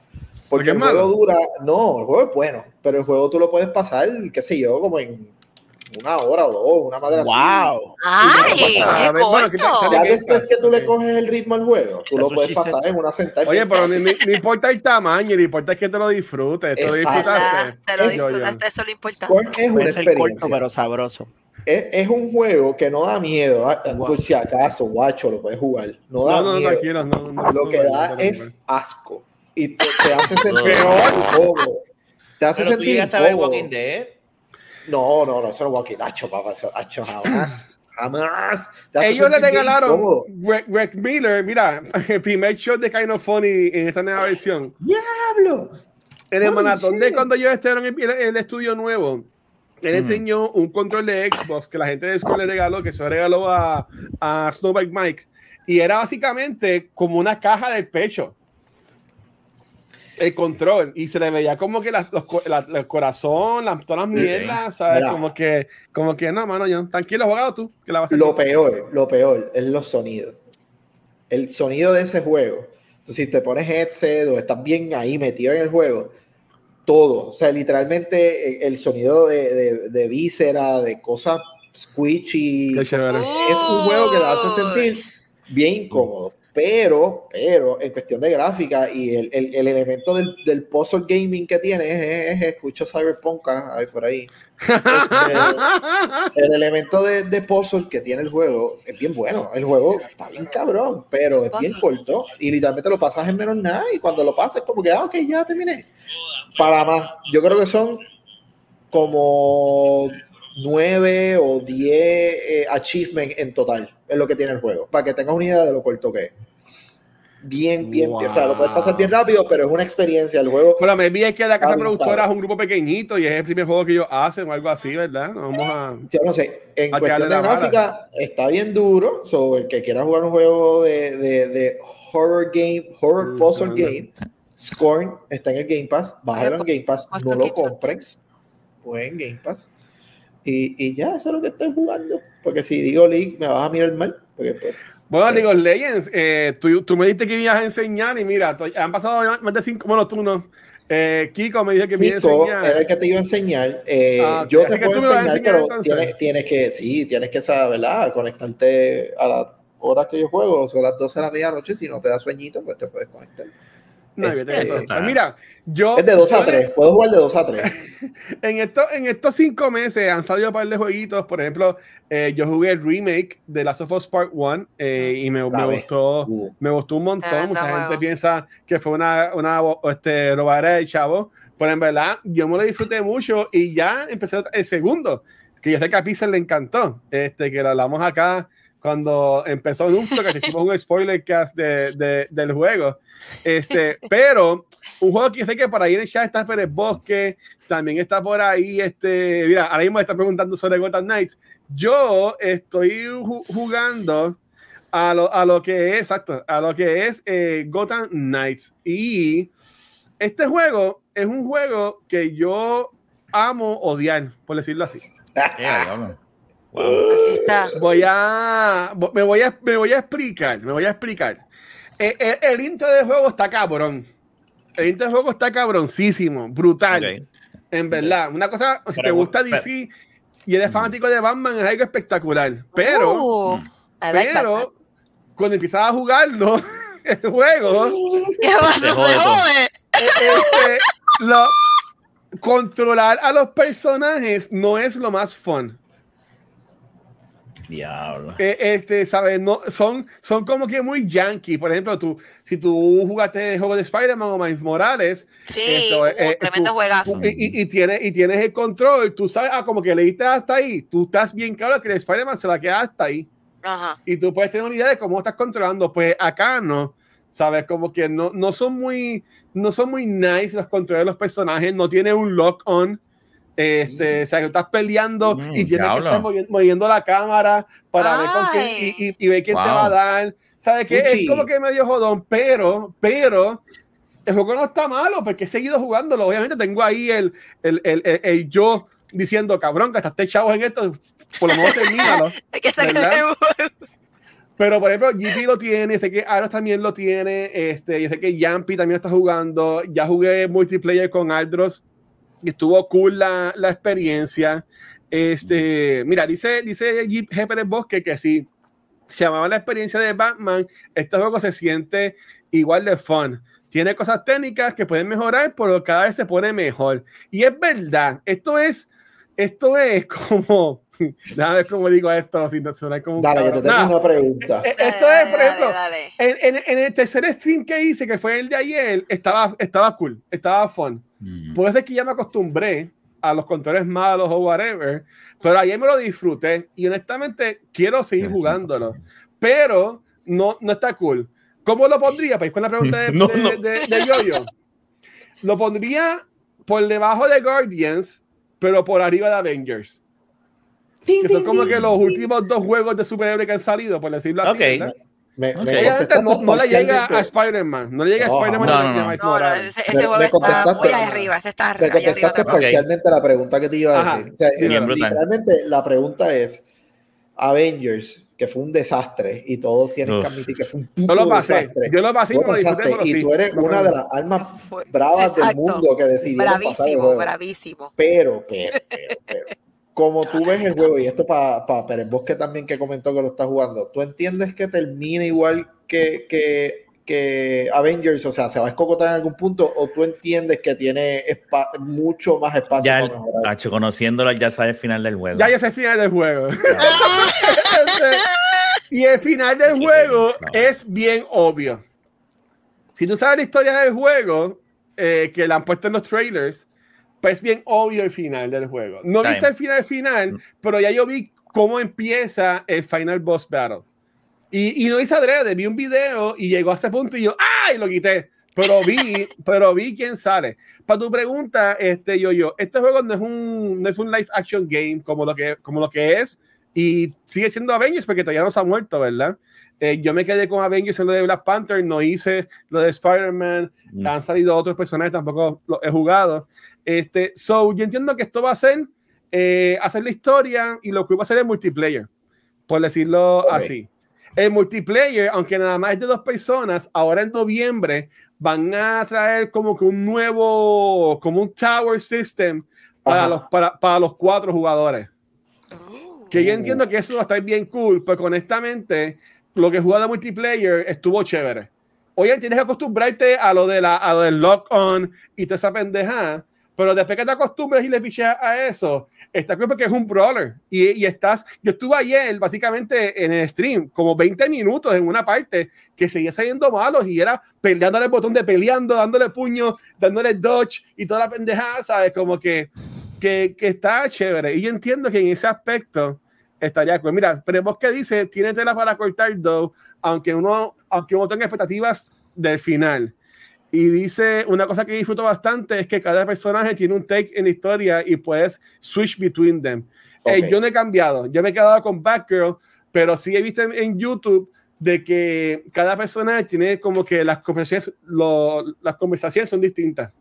¿Porque Porque es el juego malo? dura, no, el juego es bueno, pero el juego tú lo puedes pasar, qué sé yo, como en una hora o dos, una madre así. ¡Wow! ¡Ay! ¡Qué ver, bueno, ¿qué tal- corto! Ya después que tú le coges el ritmo al juego, tú lo puedes pasar en una sentada. Oye, pero ni, ni- ni importa el tamaño, ni importa que te lo disfrutes. Te lo disfrutaste. Te lo disfrutaste, eso es lo importante. Es una corto, experiencia. pero sabroso. Es, es un juego que no da miedo. ah, Por si acaso, guacho, lo puedes jugar. No da No, no, miedo. tranquilo. No, no, Lo no, que no, da no, no, es no. asco. Y te, te hace [LAUGHS] sentir Peor. incómodo. Te hace Pero tú sentir llegaste a ver incómodo. Walking Dead. No, no, no, eso no Dead, acho, papá, eso, acho, jamás, [CLEARS THROAT] jamás. Ellos le regalaron. Greg, Miller, mira, el [LAUGHS] primer shot de Kind of Funny en esta nueva versión. ¡Diablo! En el maratón de cuando ellos estuvieron en el, el estudio nuevo, él Mm. enseñó un control de Xbox que la gente de Score le regaló, que se regaló a, a Snowbike Mike. Y era básicamente como una caja del pecho. El control. Y se le veía como que las- los, la- el corazón, las, todas las mierdas, ¿sabes? Mira. Como que, como que no, mano, yo, tranquilo, jugado tú, que la vas a hacer. Lo peor, lo peor es los sonidos. El sonido de ese juego. Entonces, si te pones headset o estás bien ahí metido en el juego, todo. O sea, literalmente el, el sonido de, de, de víscera, de cosas squishy. Es un juego que te hace sentir bien incómodo. Pero, pero, en cuestión de gráfica y el, el, el elemento del, del puzzle gaming que tiene es, es- es- escucho Cyberpunk ah, ahí por ahí. [LAUGHS] el elemento de, de puzzle que tiene el juego es bien bueno. El juego está bien cabrón, pero es bien corto y literalmente lo pasas en menos nada y cuando lo pasas es como que, ah, ok, ya terminé. Para más, yo creo que son como nueve o diez eh, achievements en total, es lo que tiene el juego, para que tengas una idea de lo corto que es. Bien, bien, bien, o sea, lo puedes pasar bien rápido, pero es una experiencia. El juego Pero me vi es que la casa productora es un grupo pequeñito y es el primer juego que ellos hacen o algo así, ¿verdad? No Vamos a. yo no sé, en cuestión de gráfica está bien duro. So, el que quiera jugar un juego de, de, de horror game, horror Mm, puzzle no, no. game, Scorn está en el Game Pass, bájalo en Game Pass, no lo compren, Games. pues en Game Pass. Y, y ya, eso es lo que estoy jugando. Porque si digo League, me vas a mirar mal. Porque pues, Bueno, League of Legends, eh, tú, tú me dijiste que ibas a enseñar y mira, han pasado más de cinco. Bueno, tú no. Eh, Kiko me dijo que me iba a Kiko enseñar. era el que te iba a enseñar. Eh, Ah. Yo te puedo enseñar, enseñar, pero tienes, tienes que, sí, tienes que saber, ¿verdad? Conectarte a las horas que yo juego, o sea, a las 12 de la medianoche, si no te da sueñito, pues te puedes conectar. No, olvídate de eso. Este, Pues mira, yo. Es de 2 a yo- 3. Puedo jugar de 2 a 3. [LAUGHS] En, esto, en estos cinco meses han salido un par de jueguitos. Por ejemplo, eh, yo jugué el remake de Last of Us Part 1 eh, y me, me gustó. Uh, Me gustó un montón. Tremendo Mucha gente juego. piensa que fue una, una este, robadera de chavo. Pero en verdad, yo me lo disfruté mucho y ya empecé el segundo, que yo sé que a Pixel le encantó. Este, que lo hablamos acá cuando empezó Nupto, que hicimos un spoiler cast de, de- del juego. Este, [LAUGHS] pero un juego que sé que por ahí en el chat está Pérez Bosque, también está por ahí, este, mira, ahora mismo me está preguntando sobre Gotham Knights. Yo estoy ju- jugando a lo, a lo que es, exacto, a lo que es eh, Gotham Knights. Y este juego es un juego que yo amo odiar, por decirlo así. [LAUGHS] Diablo. Wow. Así está. Voy a, me voy a, me voy a explicar, me voy a explicar. Eh, eh, el intro del juego está cabrón. El intro del juego está cabroncísimo, brutal. Ok. En verdad, una cosa, si Pero, te gusta pero- DC y eres fanático de Batman, es algo espectacular. Pero, Uh, like Batman. pero, cuando empiezas a jugarlo, [LAUGHS] el juego, [LAUGHS] ¿Qué? Se jode jode. este, lo, controlar a los personajes no es lo más fun. Diablo. Eh, este, ¿sabes? No, son, son como que muy yankee. Por ejemplo, tú, si tú jugaste el juego de Spider-Man o Miles Morales, Sí, Esto, uh, eh, tremendo tú- juegazo. y, y- y tienes, y tienes el control, tú sabes, ah, como que leíste hasta ahí, tú estás bien claro que el Spider-Man se va a quedar hasta ahí. Ajá. Y tú puedes tener una idea de cómo estás controlando. Pues acá no, ¿sabes? Como que no, no son muy, no son muy nice los controles de los personajes, no tiene un lock-on. Este, o sea, que estás peleando Mm, y tienes que estar movi- moviendo la cámara para ver con quién Ay. y, y- y ver quién te Wow. va a dar. ¿Sabes qué? Uchi. Es como que medio jodón, pero, pero el juego no está malo porque he seguido jugándolo. Obviamente tengo ahí el, el, el, el- el yo diciendo, cabrón, gastaste chavos en esto, por lo menos termínalo. [LAUGHS] Hay que. Pero por ejemplo, GP lo tiene, sé que Aros también lo tiene, este, yo sé que Yampi también está jugando, ya jugué multiplayer con Aldros estuvo cool la, la experiencia. Este, mira, dice, dice G. Bosque que si se llamaba la experiencia de Batman, este juego se siente igual de fun. Tiene cosas técnicas que pueden mejorar, pero cada vez se pone mejor. Y es verdad, esto es, esto es [LAUGHS] como, [LAUGHS] nada ver cómo digo esto, sin sonar como un Dale, que te tengo Nada, una pregunta. eh, Dale, Esto es, por ejemplo, dale. en, en- en el tercer stream que hice, que fue el de ayer, estaba, estaba cool, estaba fun. Mm. Puede ser que ya me acostumbré a los controles malos o whatever, pero ayer me lo disfruté y honestamente quiero seguir jugándolo, pero no, no está cool. ¿Cómo lo pondría? Pues con la pregunta de, [LAUGHS] No, de, no. de- de Yoyo. Lo pondría por debajo de Guardians, pero por arriba de Avengers. Que son como que los últimos dos juegos de superhéroe que han salido, por decirlo así. Ok. ¿verdad? Me, me Ok. Obviamente contestaste no, no le llega a Spider-Man. No le llega a No, Spider-Man no, no, no. No, no, ese, Me- ese me juego está contestaste- muy arriba. Ese está Me arriba. contestaste también. parcialmente la pregunta que te iba a Ajá. decir. O sea, eh, brutal. literalmente la pregunta es Avengers, que fue un desastre y todos tienen Uf. que admitir que fue un puto lo pasé. desastre. Yo lo pasé y Tú me disfruté, y tú eres una de las almas Fue- bravas del mundo que decidieron pasar el Bravísimo, juego. bravísimo. Pero, pero, pero, pero, como tú ves el juego, y esto para pa Pérez Bosque también que comentó que lo está jugando, ¿tú entiendes que termina igual que, que, que Avengers? O sea, ¿se va a escocotar en algún punto? ¿O tú entiendes que tiene mucho más espacio Ya, para mejorar? Nacho, conociéndolo, ya sabe el final del juego. Ya ya es el final del juego. [LAUGHS] y el final del juego no. es bien obvio. Si tú sabes la historia del juego, eh, que la han puesto en los trailers, pues es bien obvio el final del juego. No viste el final final, pero ya yo vi cómo empieza el final boss battle. Y, y no hice adrede, vi un video y llegó a ese punto y yo, ¡ay! Lo quité. Pero vi, [LAUGHS] pero vi quién sale. Para tu pregunta, este, yo, yo, este juego no es un, no es un live action game como lo que, como lo que es y sigue siendo Avengers porque todavía no se ha muerto, ¿verdad? Eh, yo me quedé con Avengers en lo de Black Panther, no hice lo de Spider-Man, Mm. han salido otros personajes, tampoco lo he jugado. Este, so, yo entiendo que esto va a ser eh, hacer la historia y lo que va a ser el multiplayer, por decirlo Ok. así. El multiplayer, aunque nada más es de dos personas, ahora en noviembre van a traer como que un nuevo, como un tower system para Ajá. los, para, para los cuatro jugadores. Uh, Que yo entiendo que eso va a estar bien cool, porque honestamente, lo que jugaba de multiplayer estuvo chévere. oye, tienes que acostumbrarte a lo, de la, a lo del lock-on y toda esa pendeja. Pero después que te acostumbres y le picheas a eso, está claro porque es un brawler. Y, y estás, yo estuve ayer básicamente en el stream, como 20 minutos en una parte que seguía saliendo malos y era peleándole el botón de peleando, dándole puño, dándole dodge y toda la pendejada, ¿sabes? Como que, que, que está chévere. Y yo entiendo que en ese aspecto estaría pues mira pero que dice tiene tela para cortar dos aunque uno aunque uno tenga expectativas del final y dice una cosa que disfruto bastante es que cada personaje tiene un take en la historia y puedes switch between them. Eh, yo no he cambiado yo me he quedado con Batgirl pero sí he visto en, en YouTube de que cada personaje tiene como que las conversaciones lo- las conversaciones son distintas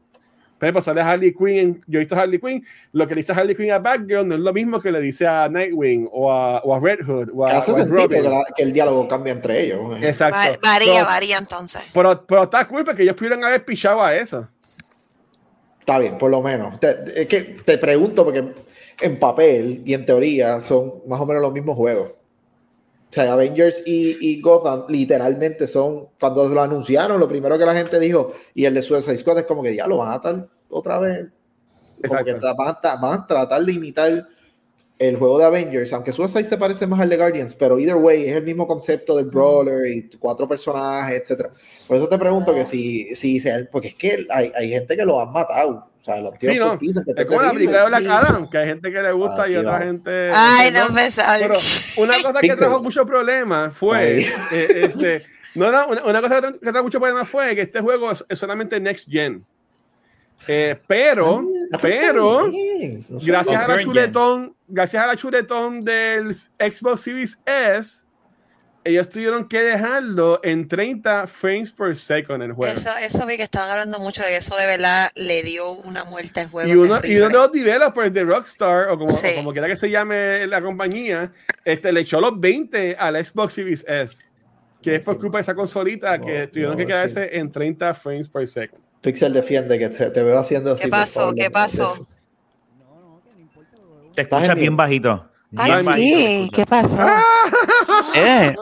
ejemplo, sale Harley Quinn, yo he visto a Harley Quinn, lo que le dice Harley Quinn a Batgirl no es lo mismo que le dice a Nightwing o a, o a Red Hood o Que a, hace o a sentido que, la- que el diálogo cambia entre ellos. ¿eh? Exacto. Va- Varía, Pero- varía entonces. Pero, pero está cool porque ellos pudieron haber pichado a eso. Está bien, por lo menos. Te- es que te pregunto porque en papel y en teoría son más o menos los mismos juegos. O sea, Avengers y, y Gotham literalmente son, cuando lo anunciaron, lo primero que la gente dijo, y el de Suicide Squad es como que ya lo van a tratar otra vez. Como que van, van a tratar de imitar el juego de Avengers, aunque Suicide se parece más al de Guardians, pero either way es el mismo concepto del brawler y cuatro personajes, etcétera. Por eso te pregunto que si, si real, porque es que hay, hay gente que lo han matado. O sea, los tíos Sí, no. que Es está como la película de Black. Adam, que hay gente que le gusta Ah, y otra gente. Ay, no empezar. Pero una cosa que trajo mucho problema fue. Ay. eh, este, no, no, una, una cosa que tra- que trajo mucho problema fue que este juego es, es solamente next gen. Eh, pero, Ah, pero, gracias a la chuletón, gracias a la chuletón del Xbox Series S, ellos tuvieron que dejarlo en 30 frames per second el juego. Eso, eso vi que estaban hablando mucho de que eso de verdad le dio una muerte al juego. Y uno, y uno de los developers de Rockstar, o como, Sí. o como quiera que se llame la compañía, este, le echó los 20 al Xbox Series S. Que es por Sí. culpa de esa consolita No, que tuvieron no, que quedarse en 30 frames per second. Pixel defiende que te, te veo haciendo así. ¿Qué por pasó? favor, ¿Qué pasó? Te escuchas en bien bajito. Ay, Sí. ¿qué pasó? Eh,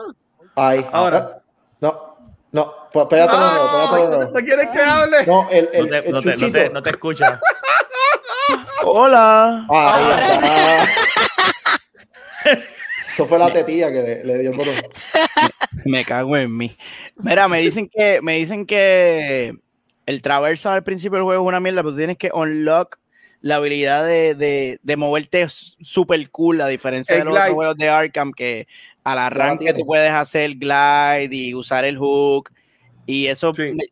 Ay, Ahora. ah, No, no, pues pégate ¿No. ¿No quieres que hable? No, el, el, No te, el no te- no te- no te escuchas. [LAUGHS] hola. Ahí [LAUGHS] está. Eso fue la tetilla que le, le dio el botón. Me cago en mí. Mira, me dicen que, me dicen que el traversal al principio del juego es una mierda, pero tú tienes que unlock la habilidad de, de, de moverte super cool, a diferencia de los juegos de Arkham, que al arranque tú puedes hacer glide y usar el hook. Y eso, Sí. me-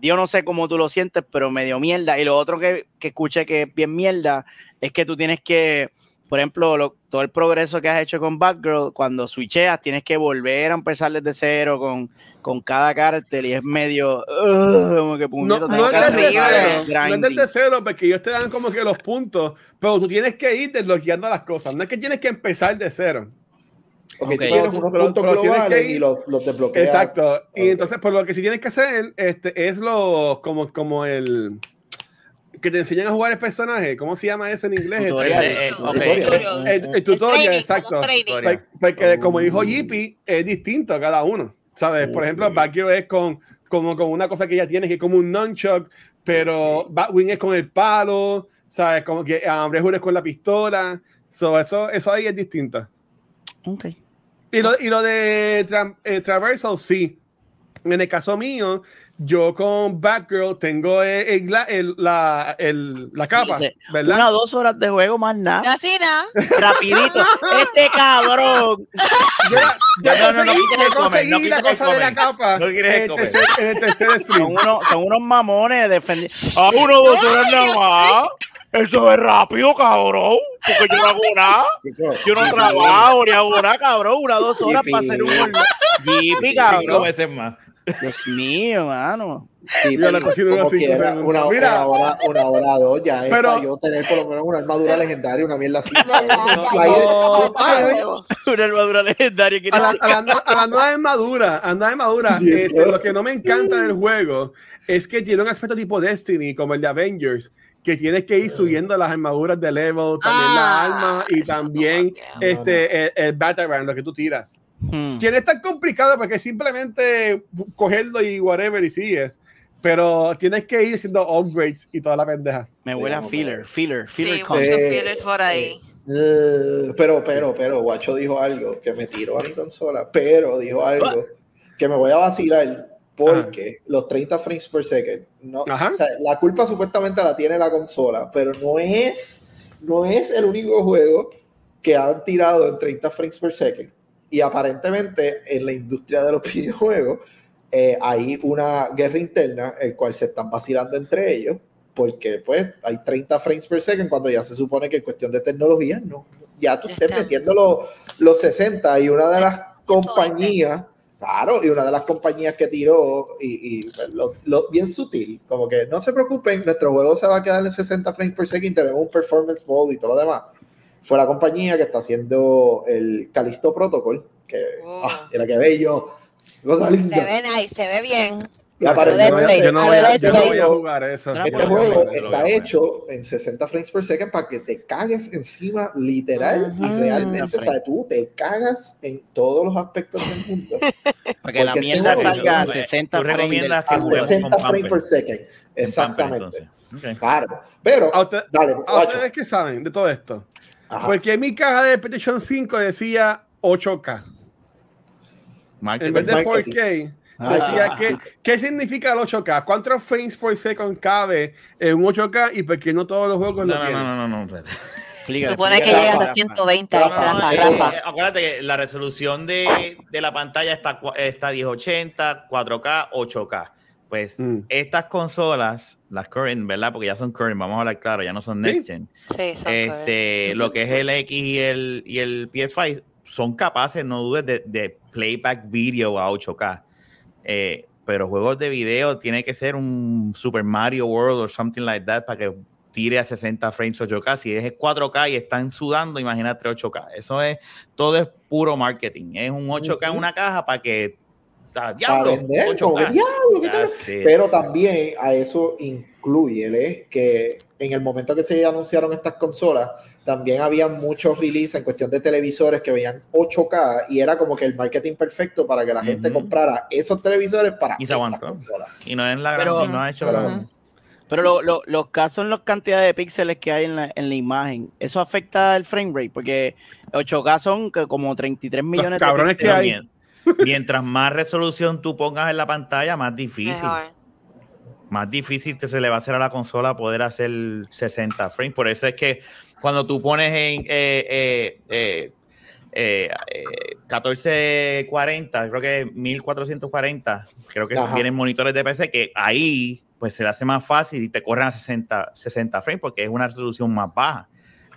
yo no sé cómo tú lo sientes, pero medio mierda. Y lo otro que, que escuché que es bien mierda es que tú tienes que, por ejemplo, lo- todo el progreso que has hecho con Batgirl, cuando switcheas, tienes que volver a empezar desde cero con, con cada cartel y es medio ugh, como que No, puñeta, no tengo es desde cero, no es desde cero, porque ellos te dan como que los puntos, pero tú tienes que ir desbloqueando las cosas. No es que tienes que empezar de cero. Ok, Ok. tú tienes unos pero- puntos pero tienes globales que ir- y los, los desbloqueas. Exacto. Y entonces, por lo que sí tienes que hacer este, es lo como, como el que te enseñan a jugar el personaje. ¿Cómo se llama eso en inglés? Tutorial. Este, Eh, eh, ok. Tutorial. el, el tutorial, training, exacto. como. Tutorial. Porque, porque como dijo Yippy, es distinto a cada uno. ¿Sabes? Por ejemplo. Batgirl es con, como con una cosa que ella tiene que es como un nunchuck, pero Batwing es con el palo, ¿sabes? Como que Red Hood es con la pistola. So, eso, eso ahí es distinto. Ok. Y lo, y lo de tra- eh, Traversal, sí. En el caso mío, yo con Batgirl tengo el, el el- la, el- la capa, Dice, ¿verdad? Una dos horas de juego más nada. Así nada. Rapidito. [LAUGHS] Este cabrón. Yo, yo No, no, no, conseguí, no la cosa de la capa No quieres el en, el tercer, en el tercer Son stream. unos, son unos mamones defendiendo. [LAUGHS] A uno dos horas nada más. [LAUGHS] Eso es rápido, cabrón. Porque yo no hago nada. Yo no trabajo ni hago nada, cabrón. Una dos horas para hacer un gol. Jipi, Cinco cabrón. veces más. Dios mío, mano. Yo la unos cinco quiera. Una, Mira. una hora, una hora, dos, ya Pero- para yo tener por lo menos una armadura legendaria, una mierda así. No, Una armadura legendaria. Hablando, hablando de armadura, hablando de armadura, Sí, este, lo que no me encanta del juego es que tiene un aspecto tipo Destiny, como el de Avengers, que tienes que ir subiendo las armaduras de level, también Ah, las armas y también no este, el, el batarang, lo que tú tiras. Hmm. Tiene tan complicado porque simplemente cogerlo y whatever y sigues. Pero tienes que ir haciendo upgrades y toda la pendeja. Me huele a filler, filler, filler. Sí, con- muchos Eh, fillers por ahí. Eh, pero, pero, pero, Guacho dijo algo que me tiró a mi consola, pero dijo algo que me voy a vacilar porque los 30 frames per second, no, o sea, la culpa supuestamente la tiene la consola, pero no es, no es el único juego que han tirado en 30 frames per second. Y aparentemente en la industria de los [LAUGHS] videojuegos eh, hay una guerra interna, el cual se están vacilando entre ellos, porque pues hay 30 frames per second cuando ya se supone que en cuestión de tecnología no, ya tú estés metiendo los, los 60 y una de las compañías, claro, y una de las compañías que tiró y, y, pues, lo, lo- bien sutil, como que no se preocupen, nuestro juego se va a quedar en 60 frames per second, tenemos un performance mode y todo lo demás. Fue la compañía que está haciendo el Callisto Protocol, que, Oh. ah, mira qué bello, cosa linda. Se ve nice, se ve bien. Yo, no voy a- Space, yo no a voy a- yo no voy a jugar eso. Este juego está hecho en 60 frames per second para que te cagues encima literal y realmente, o sea, tú te cagas en todos los aspectos del mundo [LAUGHS] Para que la porque mierda este salga a Tú 60 frames. recomiendas a que juguemos 60 con frames per second. Exactamente. entonces. Ok. Claro. Pero, A, usted- dale, a ustedes que saben de todo esto. Ajá. Porque mi caja de PlayStation 5 decía 8K. En vez de Marketing. 4K, Ah. Decía que, ¿qué significa el 8K? ¿Cuántos frames por second cabe en un 8K? Y porque no todos los juegos No, lo no, tienen. no, no, no, no, Supone que llegas a 120 ahí, Rafa, Rafa, Eh, Rafa. eh, acuérdate que la resolución de, de la pantalla está, está 1080, 4K, 8K. Pues Mm. estas consolas, las current, ¿verdad? Porque ya son current, vamos a hablar claro, ya no son Sí. next gen. Sí, son Este, lo que es el X y el, y el PS5 son capaces, no dudes, de, de playback video a 8K. Eh, pero juegos de video tiene que ser un Super Mario World o something like that para que tire a 60 frames 8K. Si es 4K y están sudando, imagínate 8K. Eso es, todo es puro marketing. Es un 8K en una caja para que. ah, Para vender, como que 8K. diablo, qué tal. That's it. Pero también a eso incluye que en el momento que se anunciaron estas consolas, también había muchos releases en cuestión de televisores que veían 8K y era como que el marketing perfecto para que la gente comprara esos televisores para Y se aguantó. Y no es la gran, Pero- y no ha hecho. pero- Pero lo- lo- los casos en la cantidad de píxeles que hay en la, en la imagen, ¿eso afecta el frame rate? Porque 8K son que como 33 millones de cabrones que hay. mien- [LAUGHS] Mientras más resolución tú pongas en la pantalla, más difícil. Mejor. Más difícil te se le va a hacer a la consola poder hacer 60 frames. Por eso es que cuando tú pones en eh, eh, eh, eh, eh, 1440, creo que 1440, creo que Ajá. vienen monitores de PC, que ahí pues se le hace más fácil y te corren a 60, 60 frames porque es una resolución más baja.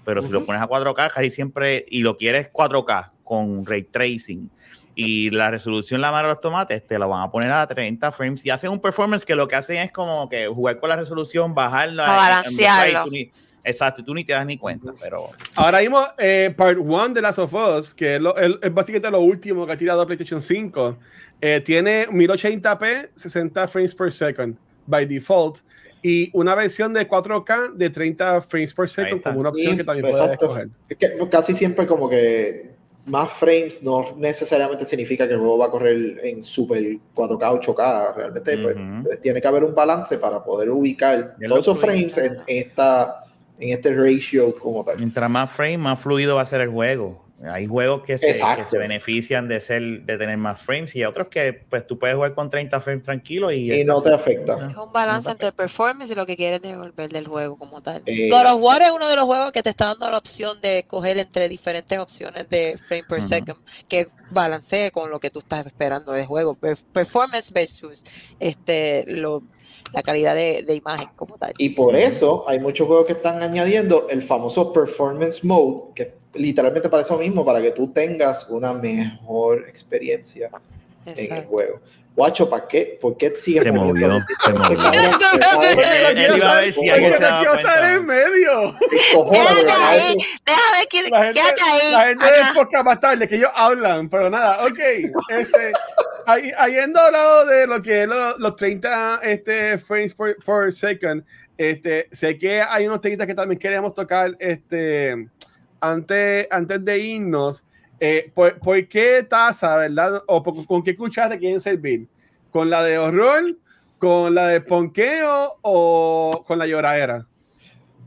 Pero si lo pones a 4K, casi siempre, y lo quieres 4K con ray tracing, y la resolución la mano de los tomates te la van a poner a 30 frames y hacen un performance que lo que hacen es como que jugar con la resolución, bajarla. A en- en balancearlo. tú ni- Exacto, tú ni te das ni cuenta, pero Ahora mismo, eh, Part 1 de Last of Us, que es, lo- el- es básicamente lo último que ha tirado PlayStation 5, eh, tiene 1080p, 60 frames per second by default, y una versión de 4K de 30 frames per second como una opción Sí, que también puedes escoger. Es que casi siempre como que más frames no necesariamente significa que el juego va a correr en super 4K, 8K. Realmente pues, Ujú. tiene que haber un balance para poder ubicar todos esos frames en, esta, en este ratio como tal. mientras más frame, más fluido va a ser el juego. Hay juegos que se, Exacto. que se benefician de ser de tener más frames y otros que pues tú puedes jugar con 30 frames tranquilo y, Y no te afecta. Es un balance entre el performance y lo que quieres devolver del juego como tal. Eh, God of War es uno de los juegos que te está dando la opción de escoger entre diferentes opciones de frame per second que balancee con lo que tú estás esperando de juego. Per- performance versus este lo, la calidad de, de imagen como tal. Y por eso hay muchos juegos que están añadiendo el famoso performance mode, que literalmente para eso mismo, para que tú tengas una mejor experiencia en el juego. Guacho, ¿para qué? ¿Por qué sigues Se moviendo? movió, se movió. cabrón, cabrón, Él- él iba a ver si alguien se daba cuenta. en medio. que- déjame que La gente, ahí. la gente Ajá. del podcast más tarde que ellos hablan, pero nada, ok. Este, Hay- Habiendo hablado de lo que es lo- los 30 este, frames per, per second, este, sé que hay unos temitas que también queríamos tocar este, antes, antes de irnos. Eh, ¿por, por qué tasa, verdad? ¿O por- con qué cuchara te quieren servir? ¿Con la de horror? ¿Con la de ponqueo? ¿O con la lloradera?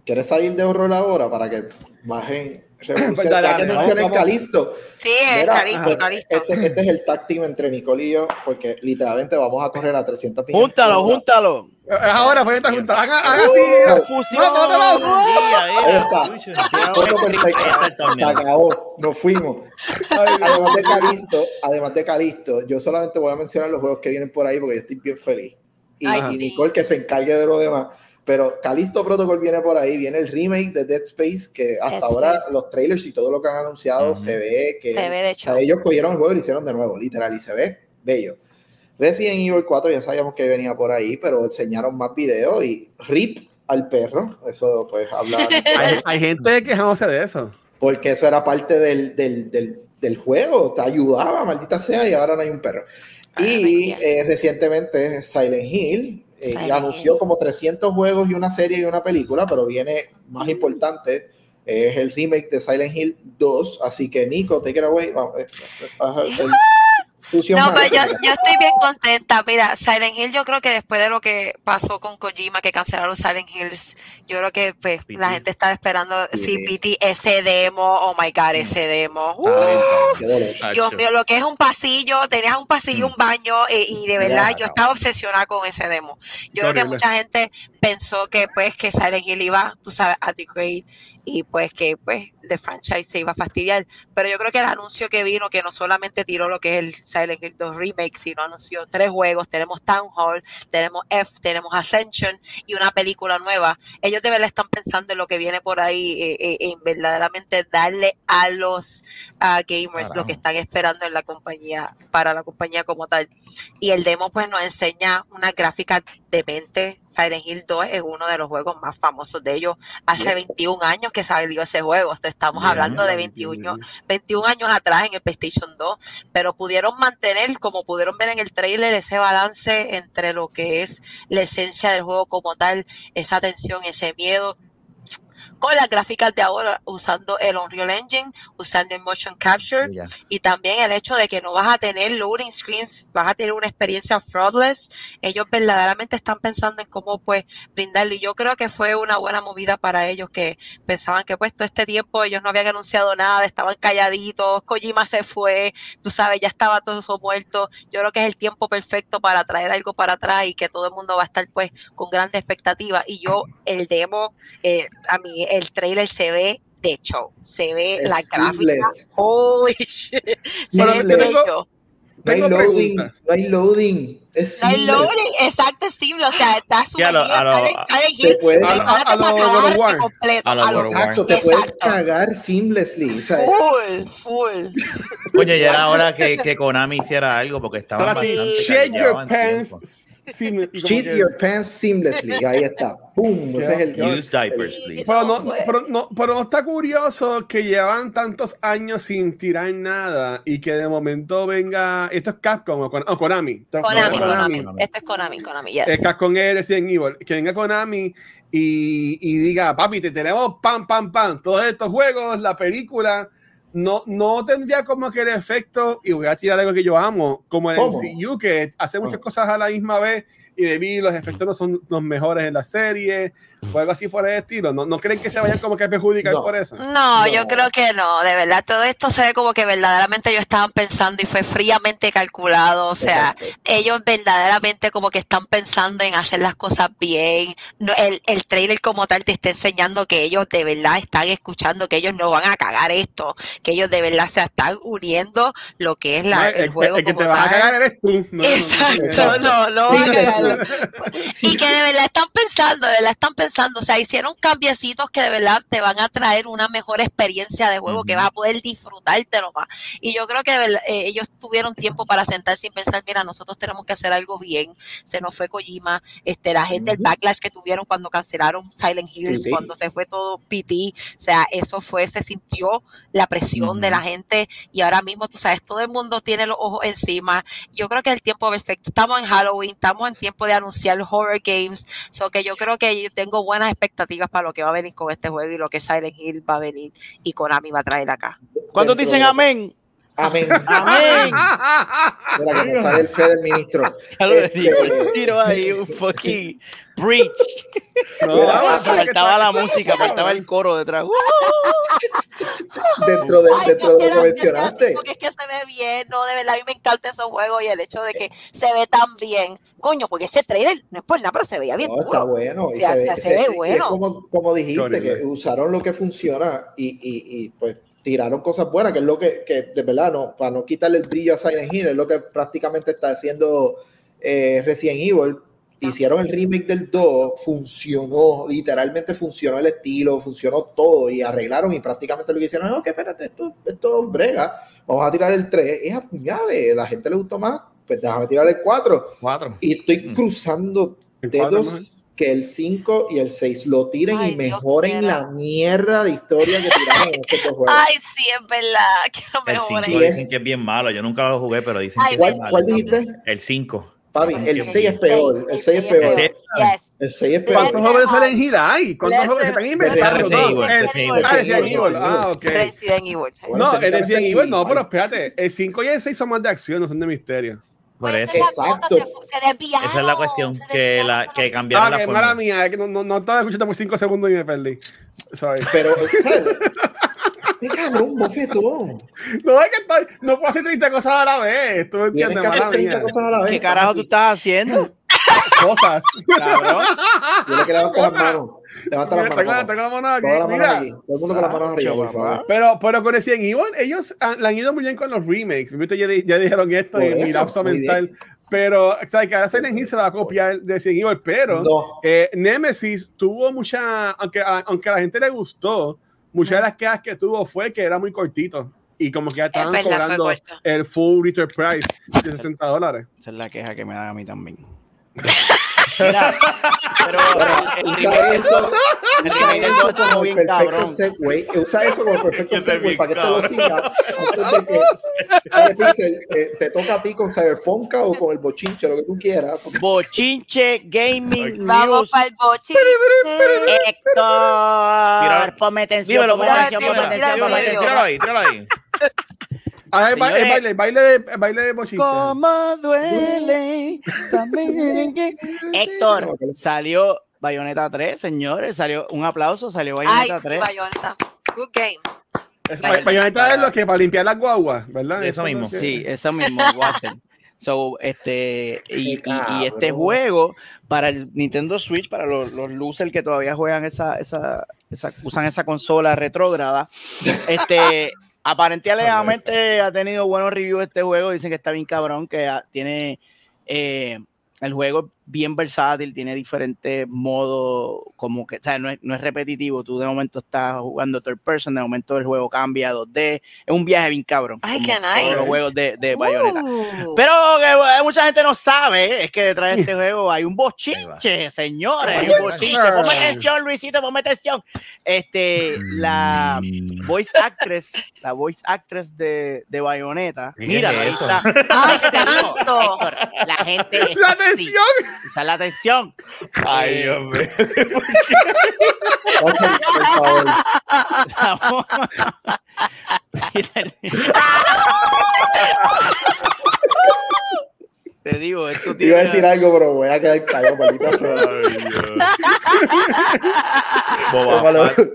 ¿Quieres salir de horror ahora para que bajen? [LAUGHS] Dale, Ya que mencioné. Calisto. Sí, es Mira, Calisto, pues, Calisto. Este, este es el tag team entre Nicole y yo, porque literalmente vamos a correr a 300 pies. Júntalo, júntalo. Ahora, pues esta junta. Hagan Uh, así. Fusión. No, no, no, no. Ahí está. Todo perfecto. Se acabó, nos fuimos. Además de Calisto, además de Calisto, yo solamente voy a mencionar los juegos que vienen por ahí porque yo estoy bien feliz. Y, Ay, y sí. Nicole que se encargue de lo demás. Pero Calisto Protocol viene por ahí, viene el remake de Dead Space, que hasta Eso ahora es. los trailers y todo lo que han anunciado Ujú. se ve que Se ve de hecho. ellos cogieron el juego y lo hicieron de nuevo, literal, y se ve bello. Resident Evil 4 ya sabíamos que venía por ahí, pero enseñaron más videos y RIP al perro, eso pues habla, Hay, hay gente quejándose de eso. porque eso era parte del, del, del, del juego, te ayudaba, maldita sea, y ahora no hay un perro. Y Ay, eh, recientemente Silent Hill eh, Silent anunció Hill. como 300 juegos y una serie y una película, pero viene más importante, es el remake de Silent Hill 2, así que Nico, take it away. Vamos, eh, el- fusión No, pero yo, yo estoy bien contenta. Mira, Silent Hill, yo creo que después de lo que pasó con Kojima, que cancelaron Silent Hills, yo creo que pues, la gente estaba esperando Sí. si PT ese demo, oh my god, ese demo. Uh. Dios mío, lo que es un pasillo, tenías un pasillo, un baño, eh, y de verdad yo estaba obsesionada con ese demo. Yo creo que mucha gente pensó que pues que Silent Hill iba, tú sabes, a degrade y pues que pues the franchise se iba a fastidiar. Pero yo creo que el anuncio que vino, que no solamente tiró lo que es el Silent Hill 2 Remake, sino anunció tres juegos, tenemos Town Hall, tenemos F, tenemos Ascension y una película nueva. Ellos de verdad están pensando en lo que viene por ahí, eh, eh, en verdaderamente darle a los a gamers lo que están esperando en la compañía, para la compañía como tal. Y el demo pues nos enseña una gráfica demente. Silent Hill 2 es uno de los juegos más famosos de ellos. Hace Yeah. 21 años que salió ese juego. Estamos Yeah. hablando de 21, 21 años atrás en el PlayStation 2, pero pudieron mantener, como pudieron ver en el trailer, ese balance entre lo que es la esencia del juego como tal, esa tensión, ese miedo, con las gráficas de ahora, usando el Unreal Engine, usando el Motion Capture, y también el hecho de que no vas a tener loading screens, vas a tener una experiencia fraudless. Ellos verdaderamente están pensando en cómo pues brindarle. Y yo creo que fue una buena movida para ellos que pensaban que pues todo este tiempo ellos no habían anunciado nada, estaban calladitos, Kojima se fue, tú sabes, ya estaba todo eso muerto. Yo creo que es el tiempo perfecto para traer algo para atrás y que todo el mundo va a estar pues con grandes expectativas. Y yo, el demo, eh, a mí el trailer se ve de show, se ve Es la gráfica. shit. Se ve bello. No hay loading, no hay loading. Es exacto, Steve, o sea, está Sí, a lo- sumergido, a lo- Silent- Silent Te Hill, puedes- A lo- prepárate a lo para cagarte completo, A lo a lo- God of War. Exacto, te puedes cagar seamlessly. o sea, full, full. [LAUGHS] Oye, ya era hora que, que Konami hiciera algo porque sí, bastante shake your pants. tiempo. sin- y como Cheat que- your pants seamlessly. Ahí está. ¡Pum! Ese es el. Use diapers, el- please. Pero no, pero, no, pero no está curioso que llevan tantos años sin tirar nada y que de momento venga. Esto es Capcom o, Kon- o Konami. Konami, Konami. Konami. Esto es Konami, Konami, yes. Eh, Capcom es Resident Evil. Que venga Konami y, y diga, papi, te tenemos pam, pam, pam. Todos estos juegos, la película. No, no tendría como que el efecto, y voy a tirar algo que yo amo, como el ¿Cómo? MCU, que hace muchas cosas a la misma vez y de vi los efectos no son los mejores en la serie o algo así por el estilo. ¿No, no creen que se vayan como que a perjudicar No. por eso? No, No. yo creo que no, de verdad, todo esto se ve como que verdaderamente ellos estaban pensando y fue fríamente calculado, o sea, Exacto. ellos verdaderamente como que están pensando en hacer las cosas bien, no, el, el trailer como tal te está enseñando que ellos de verdad están escuchando, que ellos no van a cagar esto, que ellos de verdad se están uniendo lo que es la, No, el, el, juego el que como te vas a cagar eres tú. No, no, no, no, Exacto, no, no van a cagar Y que de verdad están pensando, de verdad están pensando, o sea, hicieron cambiecitos que de verdad te van a traer una mejor experiencia de juego, que vas a poder disfrutártelo más. Y yo creo que de verdad, eh, ellos tuvieron tiempo para sentarse y pensar, mira, nosotros tenemos que hacer algo bien. Se nos fue Kojima, este, la gente, el Ujú. backlash que tuvieron cuando cancelaron Silent Hills, cuando se fue todo PT, o sea, eso fue, se sintió la presión de la gente y ahora mismo, tú sabes, todo el mundo tiene los ojos encima. Yo creo que es el tiempo perfecto. Estamos en Halloween, estamos en tiempo de anunciar horror games, so que yo creo que yo tengo buenas expectativas para lo que va a venir con este juego y lo que Silent Hill va a venir y Konami va a traer acá. ¿Cuántos Dentro dicen amén? Amén. [LAUGHS] Amén. Mira que me sale el fe del ministro. Este, tiro ahí, un fucking breach. No, Faltaba la música, faltaba el coro detrás. [LAUGHS] dentro de, Ay, dentro yo de lo que mencionaste. Porque es que se ve bien, no, de verdad, a mí me encanta esos juegos y el hecho de que se ve tan bien. Coño, porque ese trailer no es por nada, pero se veía bien No, está bueno. y O sea, se ve, se ve se- y bueno. Es como, como dijiste, que usaron lo que funciona y, y, y, pues tiraron cosas buenas, que es lo que, que de verdad, no, para no quitarle el brillo a Silent Hill, es lo que prácticamente está haciendo eh, Resident Evil. Hicieron el remake del 2, funcionó, literalmente funcionó el estilo, funcionó todo y arreglaron y prácticamente lo que hicieron, no, que espérate, esto, esto brega, vamos a tirar el 3, es apuñale, la gente le gustó más, pues déjame tirar el 4 Cuatro. y estoy Mm. cruzando El cuatro, ¿no? dedos que el 5 y el 6 lo tiren Ay, y mejoren la mierda de historia que tiraron en estos dos juegos. [LAUGHS] Ay, sí, es verdad, que no me El jodan. 5 Sí, dicen es- que es bien malo. Yo nunca lo jugué, pero dicen Ay, que es ¿Cuál, malo. cuál dijiste? El 5. Papi, el que 6 es peor. El 6 es peor. El 6 es peor. ¿Cuántos de Silent Hill hay? ¿Cuántos se están inventando? Ah, Resident Evil. Ah, ok. Resident Evil. No, el Resident Evil no, pero espérate, el 5 y el 6 son más de acción, no son de misterio. Por eso. esa es la cosa, Exacto. se, se desviaron. Esa es la cuestión, que, la, que cambiaron Ah, la que forma. mala mía, es que no, no, no estaba escuchando por 5 segundos y me perdí. Sorry. Pero, ¿sabes? [LAUGHS] Qué cabrón, bofetón. No, es que estoy, no puedo hacer 30 cosas a la vez. Tú entiendes, que hacer mala 30 mía. cosas a la vez. ¿Qué carajo tú estás haciendo? Cosas. Cabrón. Dile que levanta las manos. Levanta las manos. tengo, la mano aquí. Mira. Todo el mundo con las manos arriba, por favor. Pero, pero con Resident Evil, ellos han, le han ido muy bien con los remakes. Ya, ya dijeron esto en mi lapso mental. Pero, ¿sabes? Que ahora Silent Hill se va a copiar de Resident Evil, pero No. eh, Nemesis tuvo mucha, aunque aunque a la gente le gustó, muchas de las quejas que tuvo fue que era muy cortito. Y como que ya estaban verdad, fue cobrando el full retail price de 60 dólares. Esa es la queja que me dan a mí también. [LAUGHS] Mira, pero [LAUGHS] el, Usa remake- eso, como bien perfecto cabrón. segue. Usa eso como perfecto Ese es segue bien para que te lo siga. Antes de que, Dale, Pixel, eh, te toca a ti con Cyberpunk o con el bochinche, lo que tú quieras. porque Bochinche Gaming Vamos para el bochinche. Héctor, ponme atención, Dímelo, ponme mira, atención, mira, ponme mira, atención, ponme mira, atención. Tíralo ahí, tíralo ahí. Ah, el, ba- el Señores. baile, el baile de, el baile de bochinche. ¿Cómo duele? Héctor, salió Bayonetta 3, señores. Salió un aplauso, salió Ay, Bayonetta sí, 3. Bayonetta. Good game. Es, Bayonetta es lo que para limpiar las guaguas, ¿verdad? Eso mismo. que- Sí, eso mismo. [LAUGHS] So, este, y, y- y este juego para el Nintendo Switch, para los, los losers que todavía juegan esa, esa, esa, usan esa consola retrógrada, este, [LAUGHS] aparentemente ha tenido buenos reviews este juego, dicen que está bien cabrón, que ah, tiene eh, el juego bien versátil, tiene diferentes modos, como que, o sea, no es, no es repetitivo, tú de momento estás jugando third person, de momento el juego cambia a 2D, es un viaje bien cabrón. Ay, qué todos los nice. juegos de, de Bayonetta. Uh. Pero que bueno, mucha gente no sabe es que detrás de este [LAUGHS] juego hay un bochinche, señores. Hay un bochinche. Ponme atención, Luisito, ponme atención. Este, la voice actress, la voice actress de, de Bayonetta. ¿Qué Mira, es ahí eso? está. Ay, tanto. La gente. está ¡La así. atención! Está la atención. Ay, Eh, Dios mío. Oye, por favor. Te digo, esto Te iba a decir tiene. algo, pero voy a quedar callado, Dios. Boba. Fett.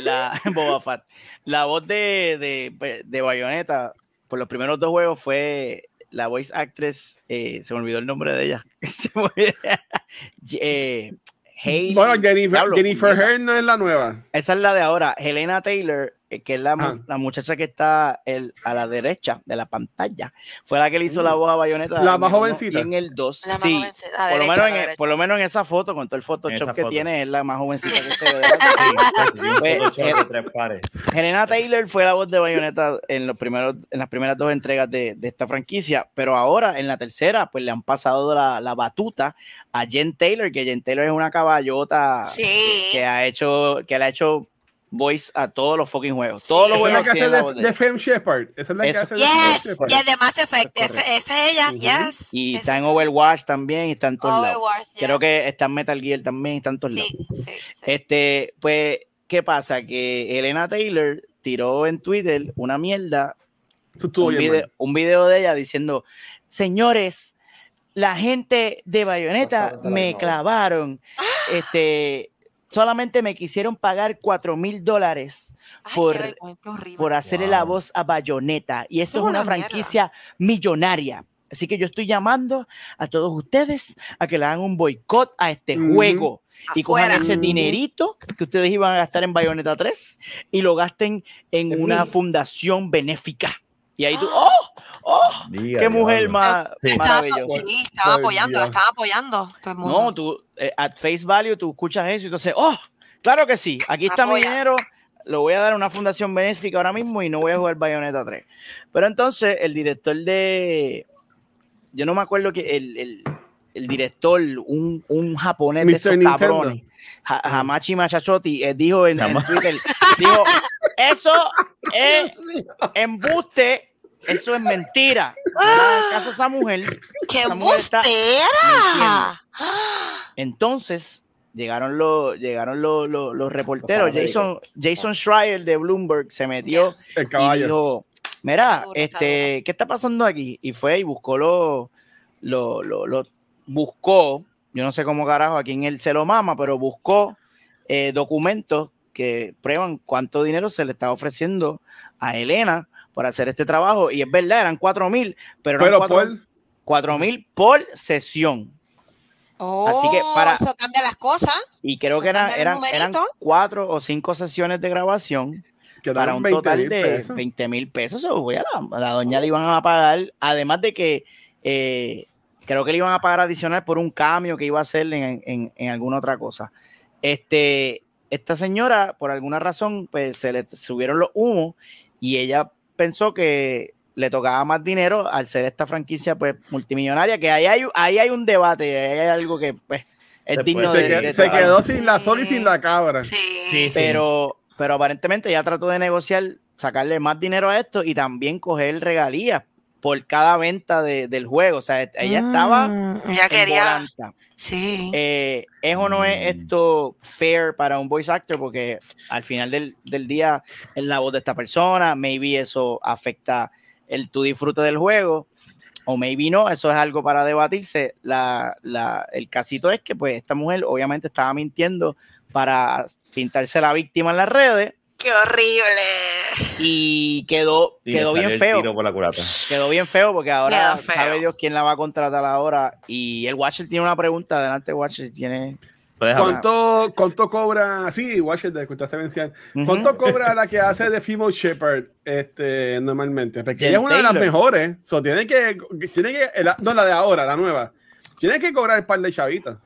la Boba Fett. La voz de, de, de Bayonetta por los primeros dos juegos fue la voice actress, eh, se me olvidó el nombre de ella. [LAUGHS] Eh, Bueno, Jennifer, Jennifer. Hearn no es la nueva. Esa es la de ahora. Helena Taylor que es la, Ajá. la muchacha que está el- a la derecha de la pantalla, fue la que le hizo la voz a Bayonetta. La más jovencita. En el 2. La más Sí, jovencita, por lo, menos en, por lo menos en esa foto, con todo el Photoshop que foto. tiene, es la más jovencita que se ve. [LAUGHS] Sí, sí, Pues, Photoshop de eh, tres pares. Helena Taylor fue la voz de Bayonetta en, los primeros, en las primeras dos entregas de, de esta franquicia, pero ahora en la tercera, pues le han pasado la, la batuta a Jen Taylor, que Jen Taylor es una caballota Sí. que ha hecho, que le ha hecho voice a todos los fucking juegos. Todos los Esa es la juegos que hace de, de. Femme Shepard. Esa es la que hace de Femme Yes, Shepard. yes, de Mass Effect. Es Esa es ella, yes. Y está en Overwatch también, y está en todos lados. Overwatch, ya. Creo que está en Metal Gear también, y está en todos lados. Sí, sí, sí. Este, pues, ¿qué pasa? Que Elena Taylor tiró en Twitter una mierda un bien video, mal. un video de ella diciendo, señores, la gente de Bayonetta me la clavaron, [GASPS] este, solamente me quisieron pagar cuatro mil dólares por- horrible. por hacerle la voz a Bayonetta. Y esto Eso es una franquicia millonaria. Así que yo estoy llamando a todos ustedes a que le hagan un boicot a este juego y cojan Afuera. ese Ujú. dinerito que ustedes iban a gastar en Bayonetta 3 y lo gasten en En una mí. fundación benéfica. Y ahí tú, ¡oh! ¡Oh! Diga, ¡Qué mujer diablo. más Sí. Estaba, maravillosa! sí, estaba Ay, apoyando, la Dios. estaba apoyando todo el mundo. No, tú, eh, at face value, tú escuchas eso y entonces, ¡oh! Claro que sí, aquí está mi Apoya. dinero, lo voy a dar a una fundación benéfica ahora mismo y no voy a jugar Bayonetta 3. Pero entonces el director de, yo no me acuerdo que el, el, el director, un, un japonés de Mr. estos Nintendo. cabrones, Ha- Hamachi Machachotti, eh, dijo en, en Twitter, dijo, [LAUGHS] eso es embuste, eso es mentira. [GASPS] No le hagan caso a esa mujer. ¡Qué esa mujer está! Entonces llegaron los, llegaron los, los, los reporteros. Jason, Jason Schreier de Bloomberg se metió El y caballo. dijo, mira, este, ¿qué está pasando aquí? Y fue y buscó lo, lo, lo, lo- buscó, yo no sé cómo carajo a quién él se lo mama, pero buscó eh, documentos que prueban cuánto dinero se le estaba ofreciendo a Elena por hacer este trabajo. Y es verdad, eran cuatro mil, pero, Pero cuatro- Paul, cuatro mil por sesión. Oh, Así que para- eso cambia las cosas. Y creo que eran, eran, eran cuatro o cinco sesiones de grabación para un 20 total de pesos. 20 mil pesos. Eso, voy a la, a la doña le iban a pagar, además de que eh, creo que le iban a pagar adicional por un cambio que iba a hacer en, en- en alguna otra cosa. Este, esta señora, por alguna razón, pues se le subieron los humos y ella pensó que le tocaba más dinero al ser esta franquicia pues multimillonaria, que ahí hay, ahí hay un debate, ahí hay algo que pues es Se digno Se, de, que- de se quedó sin la sol y sin la cabra. Sí. Sí, sí. Pero, pero aparentemente ella trató de negociar, sacarle más dinero a esto y también coger regalías por cada venta de- del juego. O sea, ella estaba Mm, Ya en quería. volanta. Sí. Eh, ¿Es o no es Mm. esto fair para un voice actor? Porque al final del, del día es la voz de esta persona, maybe eso afecta el tu disfrute del juego, o maybe no, eso es algo para debatirse. La, la- el casito es que pues esta mujer obviamente estaba mintiendo para pintarse la víctima en las redes Qué horrible. y quedó, Sí, quedó bien feo. tiro por la culata. Quedó bien feo porque ahora sabe Dios quién la va a contratar ahora. Y el Watcher tiene una pregunta. Adelante, Watcher. Tiene. ¿Cuánto, ¿Cuánto cobra? Sí, Watcher de Escuchar Sevencial. Ujú. ¿Cuánto cobra la que hace de Female Shepherd este, normalmente? Porque Jen ella es una de las mejores. So, tiene que, tiene que, la- no, la de ahora, la nueva. Tiene que cobrar el par de chavitas.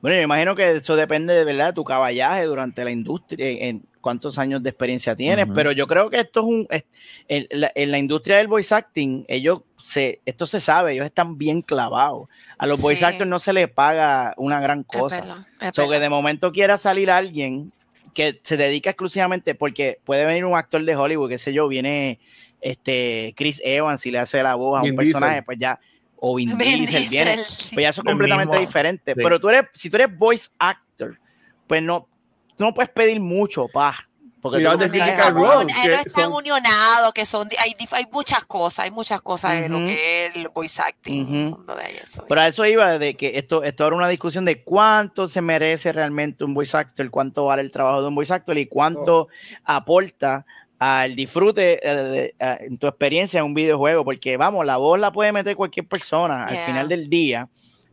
Bueno, yo imagino que eso depende de verdad de tu caballaje durante la industria, en cuántos años de experiencia tienes, Ujú. pero yo creo que esto es un es- en, la, en la industria del voice acting, ellos se, esto se sabe, ellos están bien clavados. A los voice actors no se les paga una gran Es cosa. verdad, es So que de momento quiera salir alguien que se dedica exclusivamente, porque puede venir un actor de Hollywood, qué sé yo, viene este Chris Evans y le hace la voz a Vin un personaje, Diesel. pues ya, o Vin, Vin Diesel Diesel, viene, sí. pues ya eso es completamente mismo, diferente. sí. Pero tú eres, si tú eres voice actor, pues no, tú no puedes pedir mucho, pa. Porque Mira, tú de están, uni- que están son- unionados, que son, hay, muchas cosas, hay muchas cosas en lo que es el voice acting, de eso. Pero a eso iba de que esto, esto era una discusión de cuánto se merece realmente un voice actor, cuánto vale el trabajo de un voice actor y cuánto aporta al disfrute eh, de- eh, en tu experiencia en un videojuego. Porque vamos, la voz la puede meter cualquier persona. Al final del día,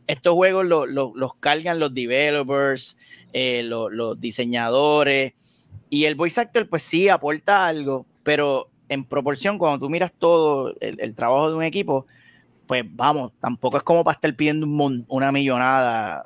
estos juegos lo- lo- los cargan los developers, eh, lo- los diseñadores. Y el voice actor, pues sí, aporta algo, pero en proporción, cuando tú miras todo el, el trabajo de un equipo, pues vamos, tampoco es como para estar pidiendo un una millonada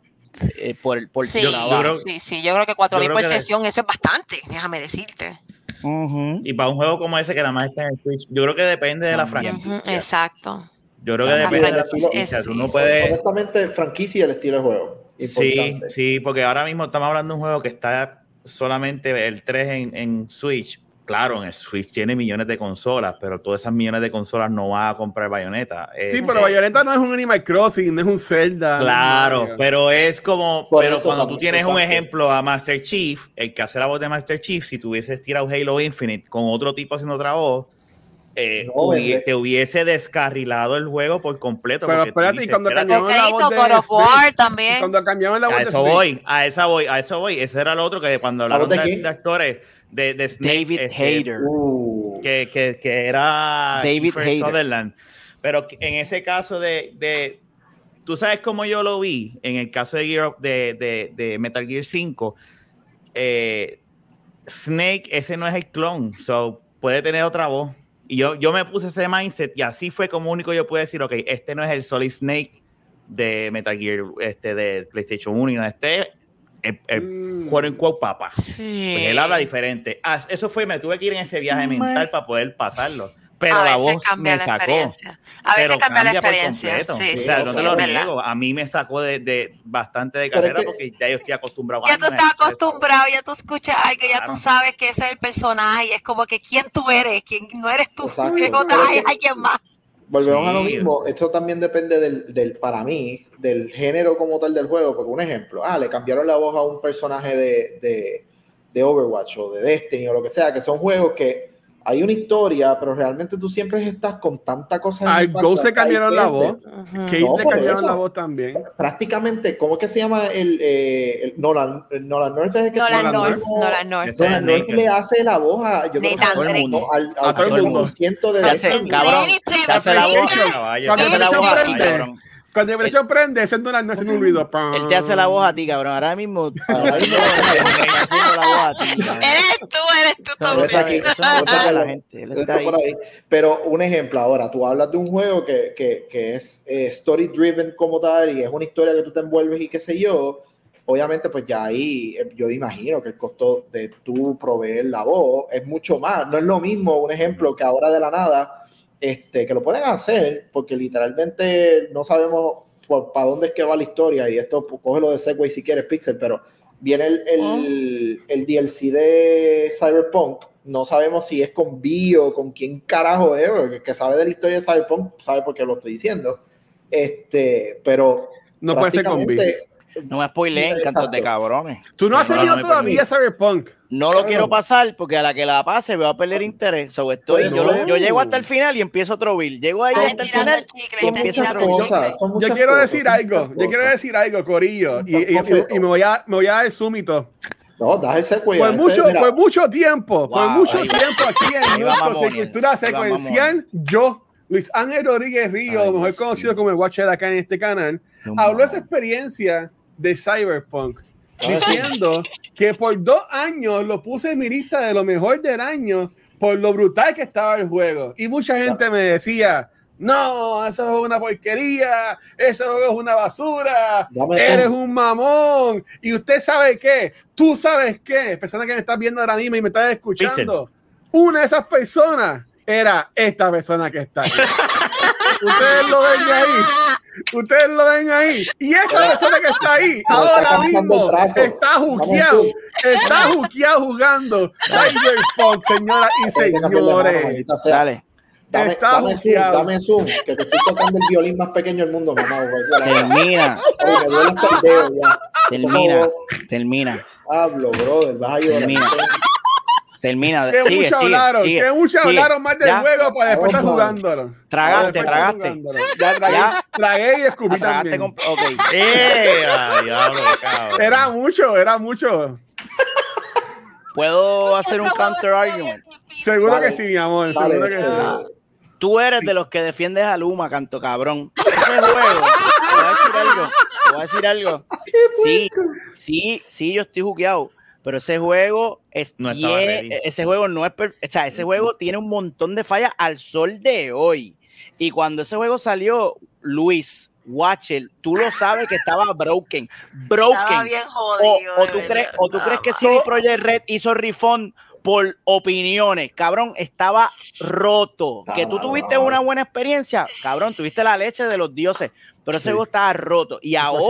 eh, por, por Sí, trabajo. creo- sí, sí, yo creo que 4 yo mil por sesión, eso es bastante, déjame decirte. Ujú. Y para un juego como ese que nada más está en el Switch, yo creo que depende de la franquicia. Exacto. Yo creo que depende de la franquicia. Tú no puedes. Honestamente, franquicia y el estilo de juego. Sí, Importante. sí, porque ahora mismo estamos hablando de un juego que está solamente el 3 en, en Switch. Claro, en el Switch tiene millones de consolas, pero todas esas millones de consolas no van a comprar Bayonetta. Eh, Sí, pero Bayonetta no es un Animal Crossing, no es un Zelda. Claro, no, pero es como, Por pero cuando también, tú tienes un ejemplo a Master Chief, el que hace la voz de Master Chief, si tuvieses tirado Halo Infinite con otro tipo haciendo otra voz, eh, No, te hubiese descarrilado el juego por completo. Pero espérate, y cuando cambiamos la voz de God of War Snake, también. Cuando cambiamos la voz a eso voy, a esa voy, a eso voy. Ese era lo otro que cuando ¿La voz hablaron de de, quién? de actores de, de Snake, David este, Hayter. Uh, que, que, que era David Hayter. Sutherland. Pero en ese caso de, de- tú sabes cómo yo lo vi en el caso de, Gear, de, de, de Metal Gear 5. eh, Snake, ese no es el clon, so puede tener otra voz. Y yo, yo me puse ese mindset y así fue como único yo pude decir, ok, este no es el Solid Snake de Metal Gear este, de PlayStation 1, y no, este es el, el Mm. quote unquote papá. Sí. Pues él habla diferente. Ah, eso fue, me tuve que ir en ese viaje Me- mental para poder pasarlo. Pero a la veces voz cambia me la sacó. experiencia. A veces cambia la experiencia. completo. Sí, o sí, sea, no sí, te lo niego. A mí me sacó de, de bastante de carrera que- porque ya yo estoy acostumbrado. Ya tú estás acostumbrado, ya tú escuchas algo, ya Claro. tú sabes que ese es el personaje, y es como que quién tú eres, quién no eres tú, hay alguien más. Volvemos a lo mismo. Esto también depende del, del, para mí, del género como tal del juego. Porque un ejemplo, ah, le cambiaron la voz a un personaje de, de, de Overwatch o de Destiny o lo que sea, que son juegos que hay una historia, pero realmente tú siempre estás con tanta cosa. Al Ghost se cambiaron la voz. Ujú. Kate No, le cambiaron eso. la voz también. Prácticamente, ¿cómo es que se llama el, eh, el Nolan, el Nolan North? Es el que Nolan Nolan North, North. Nolan North. Ese- Nolan North le hace la voz a, yo creo que Nathan a todo el mundo, al, A todo el mundo. ciento de hace- cabrón, hace la voz. PlayStation. Cuando hace. Cuando el prende, ese Nolan no haciendo un ruido. Él te hace la voz a ti, cabrón. Ahora mismo. Ahora mismo- te está haciendo la voz a ti, cabrón. Eres tú, eres tú también. la gente. Él está por ahí. Pero un ejemplo ahora, tú hablas de un juego que, que, que es eh, story driven como tal y es una historia que tú te envuelves y qué sé yo. Obviamente, pues ya ahí eh, yo imagino que el costo de tú proveer la voz es mucho más. No es lo mismo un ejemplo que ahora de la nada, este, que lo pueden hacer porque literalmente no sabemos para dónde es que va la historia y esto, pues, cógelo de Segway si quieres, Pixel, pero viene el, el, el DLC de Cyberpunk. No sabemos si es con B o con quién carajo es, porque el que sabe de la historia de Cyberpunk sabe por qué lo estoy diciendo. Este, pero No puede ser con B. No me spoileen, cantos de cabrones. Tú no has No, no, todavía Cyberpunk. No lo quiero pasar porque a la que la pase me va a perder interés. So, estoy, Pues yo, lo- yo llego hasta el final y empiezo otro build. Llego ahí hasta el final el chicle, y empiezo otro el build. Yo quiero decir algo. Yo quiero decir algo, Corillo. Y, y- y- y me voy a me voy a dar súmito. No, das el secuela. Por mucho, por mucho tiempo, por Wow, mucho ahí tiempo aquí en de Cultura Secuencial, yo, Luis Ángel Rodríguez Río, Ay, mejor Dios conocido como el Watcher acá en este canal, No habló de esa experiencia de Cyberpunk, Ah, diciendo que por dos años lo puse en mi lista de lo mejor del año por lo brutal que estaba el juego. Y mucha gente me decía, no, eso es una porquería, eso es una basura, eres un mamón. Y usted sabe qué, tú sabes qué, persona que me estás viendo ahora mismo y me estás escuchando, una de esas personas era esta persona que está ahí. [LAUGHS] Ustedes lo ven ahí. Ustedes lo ven ahí. Y esa persona que está ahí, ahora mismo, está juqueado. Está [LAUGHS] juqueado jugando Cyberpunk, señoras y señores. Dale, Dame, Está dame zoom, dame zoom, que te estoy tocando el violín más pequeño del mundo, mamá. termina, Oye, me duele hasta el dedo ya. termina, termina, Hablo, brother, vas a llorar. Termina. Termina. Que Sigue, mucho sigue, hablaron, sigue, que mucho sigue. hablaron más del Ya. juego para después estar jugándolo. Tragaste, tragaste. jugándolo. Ya tragué, Ya. tragué y escupí Tragaste también. con- ok. [LAUGHS] ¡Eh! a diablo, cabrón. Era mucho, era mucho. Puedo hacer un counter argument. Seguro que sí, mi amor, Vale, seguro que sí. eh, Tú eres de los que defiendes a Luma, canto cabrón. Ese juego, te voy a decir algo. Te voy a decir algo. Sí, sí, sí, yo estoy jugueado. Pero ese juego es No estaba bien- ready. ese juego no es, per- o sea, ese juego tiene un montón de fallas al sol de hoy. Y cuando ese juego salió, Luis, Watcher, tú lo sabes que estaba broken, broken. Estaba bien O, jodido. o de tú crees, o tú crees que mal. CD Projekt Red hizo refund por opiniones, cabrón, estaba roto. Estaba que tú tuviste una buena experiencia, cabrón, tuviste la leche de los dioses, pero ese Sí. juego estaba roto. Y Eso sí,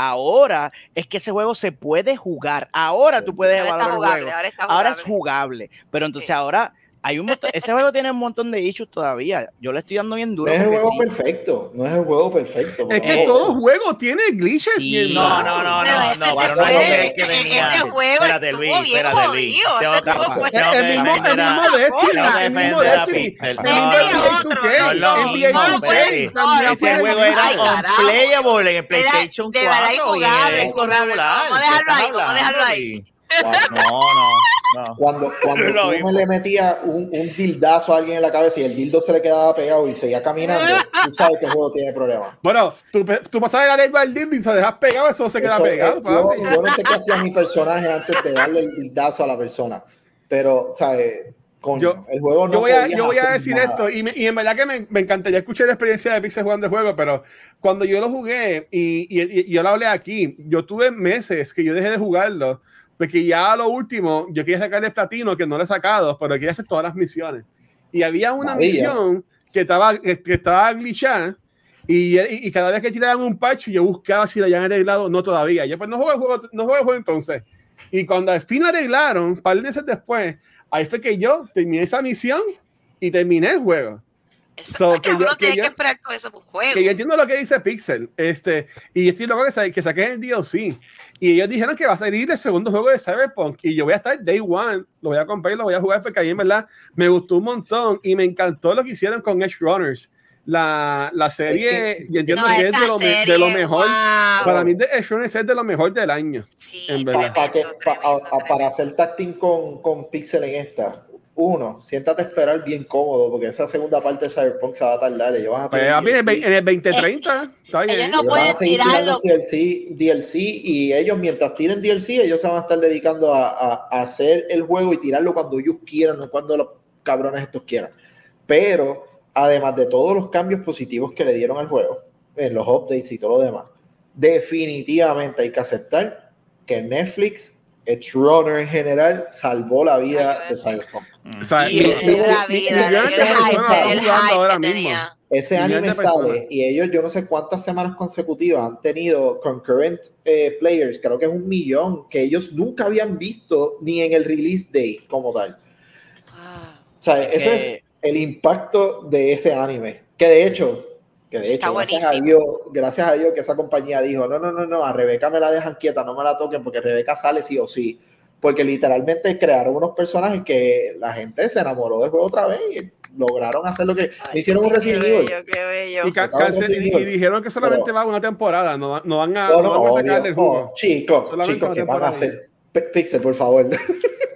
ahora, es que ese juego se puede jugar. Ahora tú puedes Ahora evaluar el jugable, juego. ahora es jugable. jugable, pero entonces Sí. ahora hay un montón, ese juego tiene un montón de issues todavía. Yo le estoy dando bien No duro. es el juego sí. perfecto, no es el juego perfecto. Es que Eh, todo juego tiene glitches. sí, No, no, no, no, ese no, no fue, es que venía. juego Espérate, Luis, espérate, Luis. que El mismo, el mismo Destiny, el mismo Destiny, el no, mismo no, Destiny NBA es 2K, otro, no es lo NBA mismo, 2K, Freddy. también No, Ese juego el era unplayable en el PlayStation de verdad 4 y en injugable, el Xbox injugable. regular. Vamos a ¿Qué dejarlo ahí, vamos a dejarlo ahí. [LAUGHS] No, no, no. Cuando, cuando No uno mismo. le metía un, un dildazo a alguien en la cabeza y el dildo se le quedaba pegado y seguía caminando, tú sabes que el juego tiene problemas. Bueno, tú, tú pasas la lengua al dildo y se dejas pegado, eso se queda Eso, pegado. eh, yo, yo no sé qué hacía mi personaje antes de darle el dildazo a la persona, pero, ¿sabes? Coño, Yo- el juego no yo voy a, yo voy a decir nada. esto, y, me- y en verdad que me, me encantaría escuchar la experiencia de Pixel jugando el juego, pero cuando yo lo jugué y, y- y yo lo hablé aquí, yo tuve meses que yo dejé de jugarlo, porque ya lo último, yo quería sacar el platino, que no lo he sacado, pero quería hacer todas las misiones. Y había una Maravilla. misión que estaba, que estaba glitchada, y, y, y cada vez que tiraban un patch, yo buscaba si lo habían arreglado, no todavía. Yo pues no juego el juego, no juego el juego entonces. Y cuando al fin lo arreglaron, un par de meses después, ahí fue que yo terminé esa misión y terminé el juego. Eso So, que yo- que yo- que esperar con eso por un juego. Que yo entiendo lo que dice Pixel, este, y estoy loco que, sa- que saquen el DLC. Y ellos dijeron que va a salir el segundo juego de Cyberpunk. Y yo voy a estar day one, lo voy a comprar y lo voy a jugar porque a mí en verdad me gustó un montón y me encantó lo que hicieron con Edge Runners. La, la serie, yo entiendo No, que es de lo, me- de serie, lo mejor. wow. Para mí, Edge Runners es de lo mejor del año. Sí, en verdad. Pa- pa que- tremendo, pa- a- tremendo, a- para hacer tacting con, con Pixel en esta. Uno, siéntate a esperar bien cómodo, porque esa segunda parte de Cyberpunk se va a tardar. Ellos van a Pues, tener a mí en el, DLC. ve- en el 2030, está bien. ellos no Ellos van a pueden seguir tirarlo. tirando DLC, DLC y ellos mientras tiren DLC, ellos se van a estar dedicando a, a- a hacer el juego y tirarlo cuando ellos quieran, no cuando los cabrones estos quieran. Pero además de todos los cambios positivos que le dieron al juego, en los updates y todo lo demás, definitivamente hay que aceptar que Netflix, Edge Runner en general, salvó la vida Ay, de. Cyberpunk. O sea, Y- y- Le dio la vida, el hype, tenía. Ese anime sale y ellos yo no sé cuántas semanas consecutivas han tenido concurrent eh, players, creo que es un millón, que ellos nunca habían visto ni en el release day como tal. O sea, Es eso que- es el impacto de ese anime. Que de hecho, que de hecho, gracias a. Dios, gracias a Dios que esa compañía dijo, no, no, no, no, a Rebeca me la dejan quieta, no me la toquen porque Rebeca sale sí o sí. Porque literalmente crearon unos personajes que la gente se enamoró del juego otra vez y lograron hacer lo que... ay, hicieron un qué Resident Evil. bello, qué bello. Y, ca- y- dijeron que solamente Pero- va una temporada, no, va- no van a, No, no no, van a obvio. sacarle el jugo. Oh, chicos, Solamente chicos, que van a hacer? Pixel, por favor.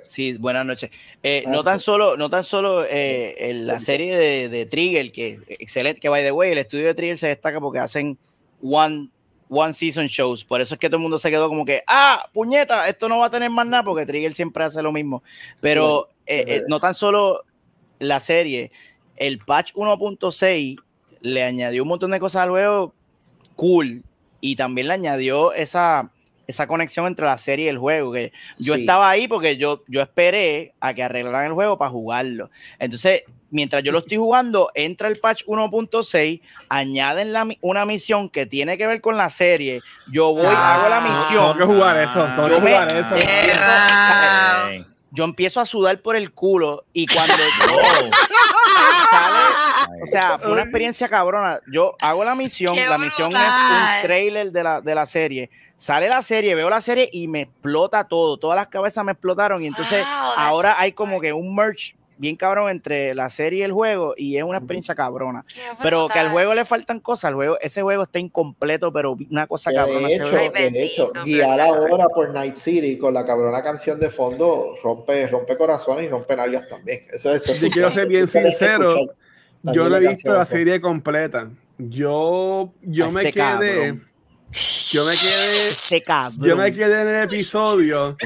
Sí, buenas noches. Eh, Ah, no tan solo, no tan solo eh, en la serie de, de Trigger, que excelente, que by the way, el estudio de Trigger se destaca porque hacen one, one season shows. Por eso es que todo el mundo se quedó como que, ah, puñeta, esto no va a tener más nada, porque Trigger siempre hace lo mismo. Pero eh, no tan solo la serie, el patch 1.6 le añadió un montón de cosas al juego cool y también le añadió esa, esa conexión entre la serie y el juego. Que yo Sí. estaba ahí porque yo, yo esperé a que arreglaran el juego para jugarlo. Entonces, mientras yo lo estoy jugando, entra el patch 1.6, añaden la una misión que tiene que ver con la serie. Yo voy, Ah, hago la Tengo misión. que jugar eso, tengo que Yo me- jugar eso. Ah. Yo empiezo a sudar por el culo y cuando [LAUGHS] Oh, sale, o sea, fue una experiencia cabrona. Yo hago la misión, ¡Qué la misión es un trailer de la, de la serie. Sale la serie, veo la serie y me explota todo. Todas las cabezas me explotaron. Y entonces Wow, ahora hay como que un merch bien cabrón entre la serie y el juego. Y es una experiencia cabrona. Pero que al juego le faltan cosas. al juego, ese juego está incompleto, pero una cosa cabrona. de ese hecho, juego. Ay, de hecho, guiar ahora por Night City con la cabrona canción de fondo rompe, rompe corazones y rompe nalgas también. Eso, eso Yo quiero ser bien eso sincero, escuchar Yo no he visto la canción, serie completa. Yo, yo A me este quedé. cabrón. yo me quedé, Este cabrón. yo me quedé en el episodio,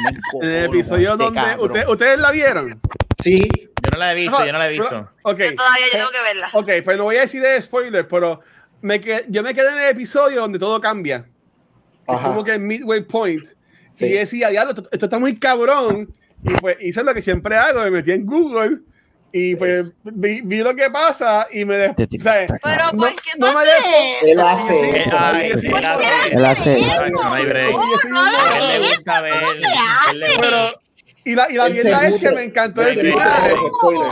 me en el episodio este donde usted- ustedes la vieron. Sí, Yo no la he visto, yo no la he visto. Ok, Yo todavía yo tengo que verla. ok, pues no voy a decir de spoiler, pero me que, yo me quedé en el episodio donde todo cambia. Es Ajá. como que midway point. Sí. Y decía, diablo, esto, esto está muy cabrón. Y pues hice lo que siempre hago, me metí en Google y pues vi, vi lo que pasa y me... Está Pero No- ¿por qué no me dejo- él hace. ¿no? sí, ¿Por él hace. no hay break. No, no, no, él le gusta ver. Y la, y la mierda es que me encantó el final.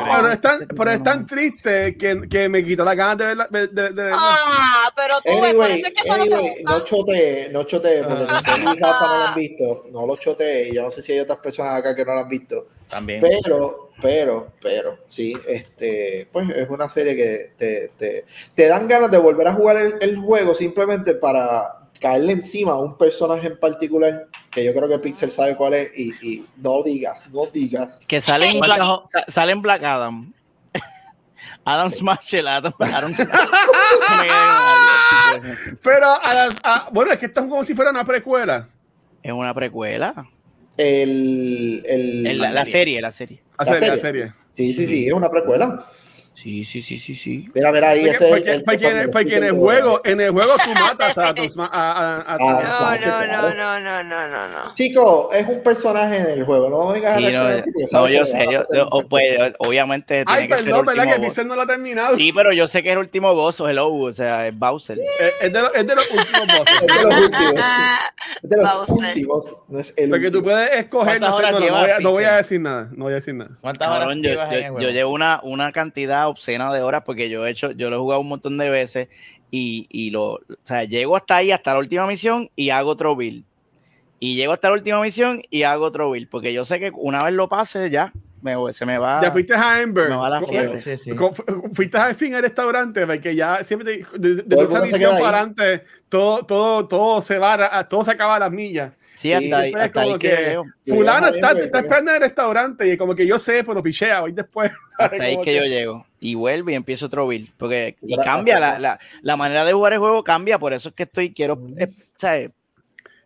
Pero es tan, pero es tan triste que, que me quitó las ganas de verla. De, de- de verla. Ah, pero tú ves, por Anyway, eso es que eso no se anyway, no chotee, no chotee, porque [LAUGHS] Rafa no lo han visto, no lo chotee. Yo no sé si hay otras personas acá que no lo han visto. También. Pero, pero, pero, sí, este, pues es una serie que te, te, te dan ganas de volver a jugar el, el juego simplemente para caerle encima a un personaje en particular, que yo creo que Pixel sabe cuál es, y, y no digas, no digas. Que sale en ¿Cuántas Black, sale en Black Adam. [LAUGHS] Adam Smash, el Adam, [LAUGHS] Adam Smash. Pero, a las- a- bueno, es que esto es como si fuera una precuela. es una precuela. El, el, la, la serie, la serie. La serie. Sí, sí, sí, es una precuela. Sí, sí, sí, sí, sí. Mira, mira ahí, Porque, ese es porque- el- porque en, el- porque en el el- juego, en el juego tú matas a [LAUGHS] tus a, a, a- Ah, No, no, claro. no, no, no, no, no, no. Chico, es un personaje en el juego, no vengas a Sí, no, reaccionar así, porque no, yo sé, a yo, yo- pues, obviamente tiene Ay, que ser perdón, Que. Pixel no lo ha terminado. Sí, pero yo sé que es el último boss, o hello, o sea, es Bowser. Es, es de los, es de los últimos bosses. Es de los [LAUGHS] últimos. Es de los Bowser. últimos, no es el Porque tú puedes escoger. ¿Cuántas No, sé, no, no, llevas, voy a, no voy a decir nada. No voy a decir nada. ¿Cuántas horas yo, llevas en el yo, juego? yo llevo una, una cantidad obscena de horas porque yo he hecho, yo lo he jugado un montón de veces y, y lo, o sea, llego hasta ahí, hasta la última misión y hago otro build. Y llego hasta la última misión y hago otro build, porque yo sé que una vez lo pase ya, me, voy- se me va. Ya fuiste a Amber. me va la fiebre. Sí, sí. fuiste al fin al restaurante, porque ya siempre te, de, de esa misión para adelante, todo, todo, todo se va, todo se acaba a las millas. Sí, hasta ahí, hasta ahí que, que Fulano está, está esperando en el restaurante y como que yo sé, pero pichea, voy después. [LAUGHS] ¿sabes? Hasta ahí que yo llego. Y vuelvo y empiezo otro build. Porque, y cambia, la, la, la manera de jugar el juego cambia, por eso es que estoy, quiero, eh, ¿sabes?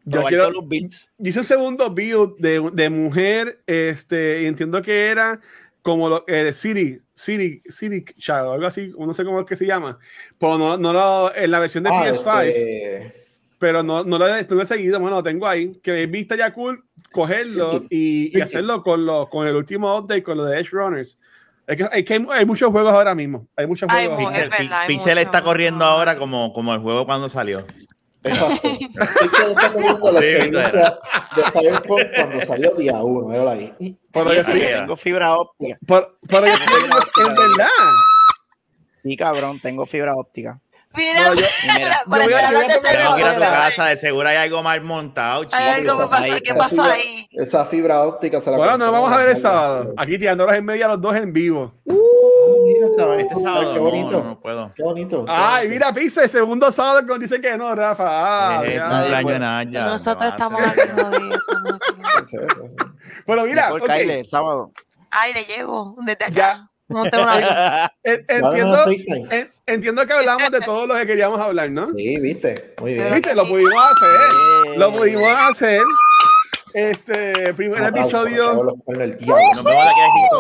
Yo quiero, todos los builds. hice un segundo build de, de mujer, este, y entiendo que era como lo, eh, City, City, City Child, algo así, no sé cómo es que se llama, pero no, no lo, en la versión de Ah, PS5, este, pero no, no lo he, no lo he seguido, bueno, lo tengo ahí, que he visto ya cool cogerlo y, hacerlo con, lo, con el último update, con lo de Edge Runners. Es que, hay, que hay, hay muchos juegos ahora mismo, hay muchos Ay, juegos. Pixel, verdad, hay Pixel mucho. está corriendo ahora como, como el juego cuando salió. Exacto. [LAUGHS] Pixel está teniendo la Sí, experiencia de Cyberpunk cuando salió día uno, míralo ahí. Pero yo que tengo fibra óptica. pero- pero yo estoy- en verdad. Sí, cabrón, tengo fibra óptica. Mira, No, yo- mira, para yo a la tercera a tu casa, de seguro hay algo mal montado, chico. Hay algo que Esa- pasó, ahí- ¿qué esa pasó fibra- ahí? Esa fibra óptica se la Bueno, no lo vamos a ver el sábado. Aquí tirándolos en media los dos en vivo. Ah, mira, sábado. Este sábado Qué bonito. no, no puedo. Qué bonito. Ay, mira, Pisa, el segundo sábado que nos dice que no, Rafa. Ah, Eh, ya. cumpleaños bueno. Naya, Nosotros estamos aquí todavía, estamos aquí. Bueno, mira, Kyle, el sábado. Ay, le llego desde acá. Ya. Un avión. Llámanos entiendo, en- entiendo que hablamos de todo lo que queríamos hablar, ¿no? Sí, viste. Muy bien. ¿Viste? Lo pudimos hacer. Lo pudimos hacer. Este primer por episodio. Nos vemos de aquí a cinco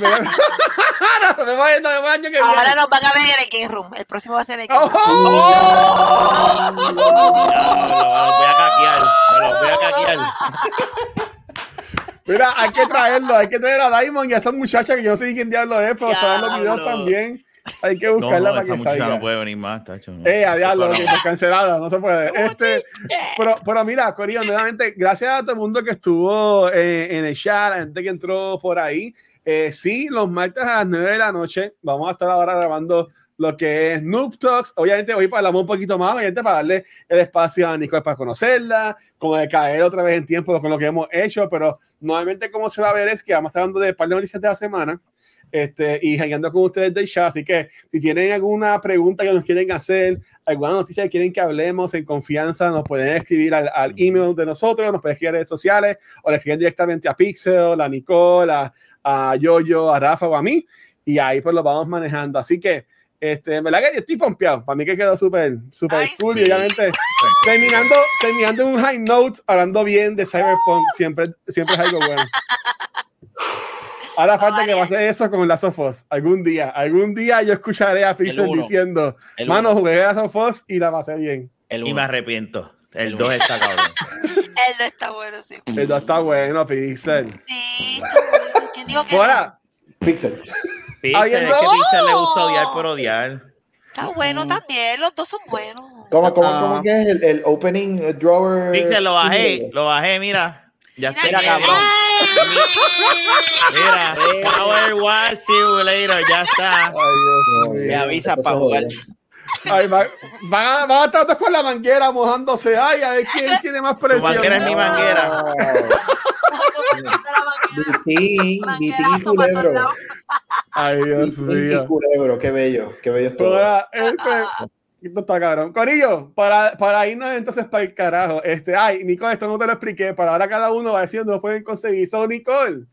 vemos el- [LAUGHS] nos vemos viene. Ahora nos van a ver en el Game Room. El próximo va a ser en el Game Room. ¡Oh! Voy a caquear. Me los voy a caquear. [LAUGHS] Mira, hay que traerlo, hay que traer a Diamond y a esa muchacha que yo no sé quién diablo es, pero está en los videos también. Hay que No, buscarla no, para esa que salga. no puede venir más, tacho. no. Eh, a diablo, ok, pues cancelada, no se puede. Este, pero, pero mira, Corillo, nuevamente, gracias a todo el mundo que estuvo eh, en el chat, la gente que entró por ahí. Eh, sí, los martes a las 9 de la noche vamos a estar ahora grabando lo que es Noob Talks. Obviamente, hoy hablamos un poquito más, obviamente, para darle el espacio a Nicole para conocerla, como de caer otra vez en tiempo con lo que hemos hecho, pero normalmente, como se va a ver, es que vamos a estar hablando de un par de noticias de la semana este, y hangando con ustedes del chat. Así que si tienen alguna pregunta que nos quieren hacer, alguna noticia que quieren que hablemos en confianza, nos pueden escribir al, al email de nosotros, nos pueden escribir a redes sociales o le escriben directamente a Pixel, a Nicole, a, a Yoyo, a Rafa o a mí. Y ahí pues lo vamos manejando. Así que Este, en verdad que yo estoy pompeado. Para mí que quedó súper, súper cool. sí. Y obviamente, terminando, terminando en un high note, hablando bien de Cyberpunk, siempre, siempre es algo bueno. [LAUGHS] Ahora falta que pase eso con Last of Us. Algún día, algún día yo escucharé a Pixel diciendo, El mano, uno. jugué Last of Us y la pasé bien. El Y me arrepiento. El 2 está cabrón. [LAUGHS] El no está bueno, sí. El dos está bueno, Pixel. Sí, está bueno. ¿Quién dijo que no? Ahora, Pixel. Pixel, Alguien es que. Pixel le gusta odiar por odiar. Está bueno también, los dos son buenos. ¿Cómo, cómo, Ah. cómo que es el, el opening eh, drawer? Pixel, lo bajé, lo bajé, mira. Ya está. Mira, cabrón. Mira, Power War Simulator, ya está. ay, Dios mío. Me avisa para jugar. jode. Ay, va- van, a, van a estar todos con la manguera mojándose. Ay, a ver quién tiene más Tu presión. manguera es mi manguera. Vitín, Vitín y Culebro. Ay, Dios Vitín y mío. Culebro, qué bello, qué bello es todo. Ahora, este, esto está cabrón. Corillo, para, para irnos entonces para el carajo. Este, ay, Nicole, esto no te lo expliqué. Para ahora cada uno va a decir dónde lo pueden conseguir. So, Nicole,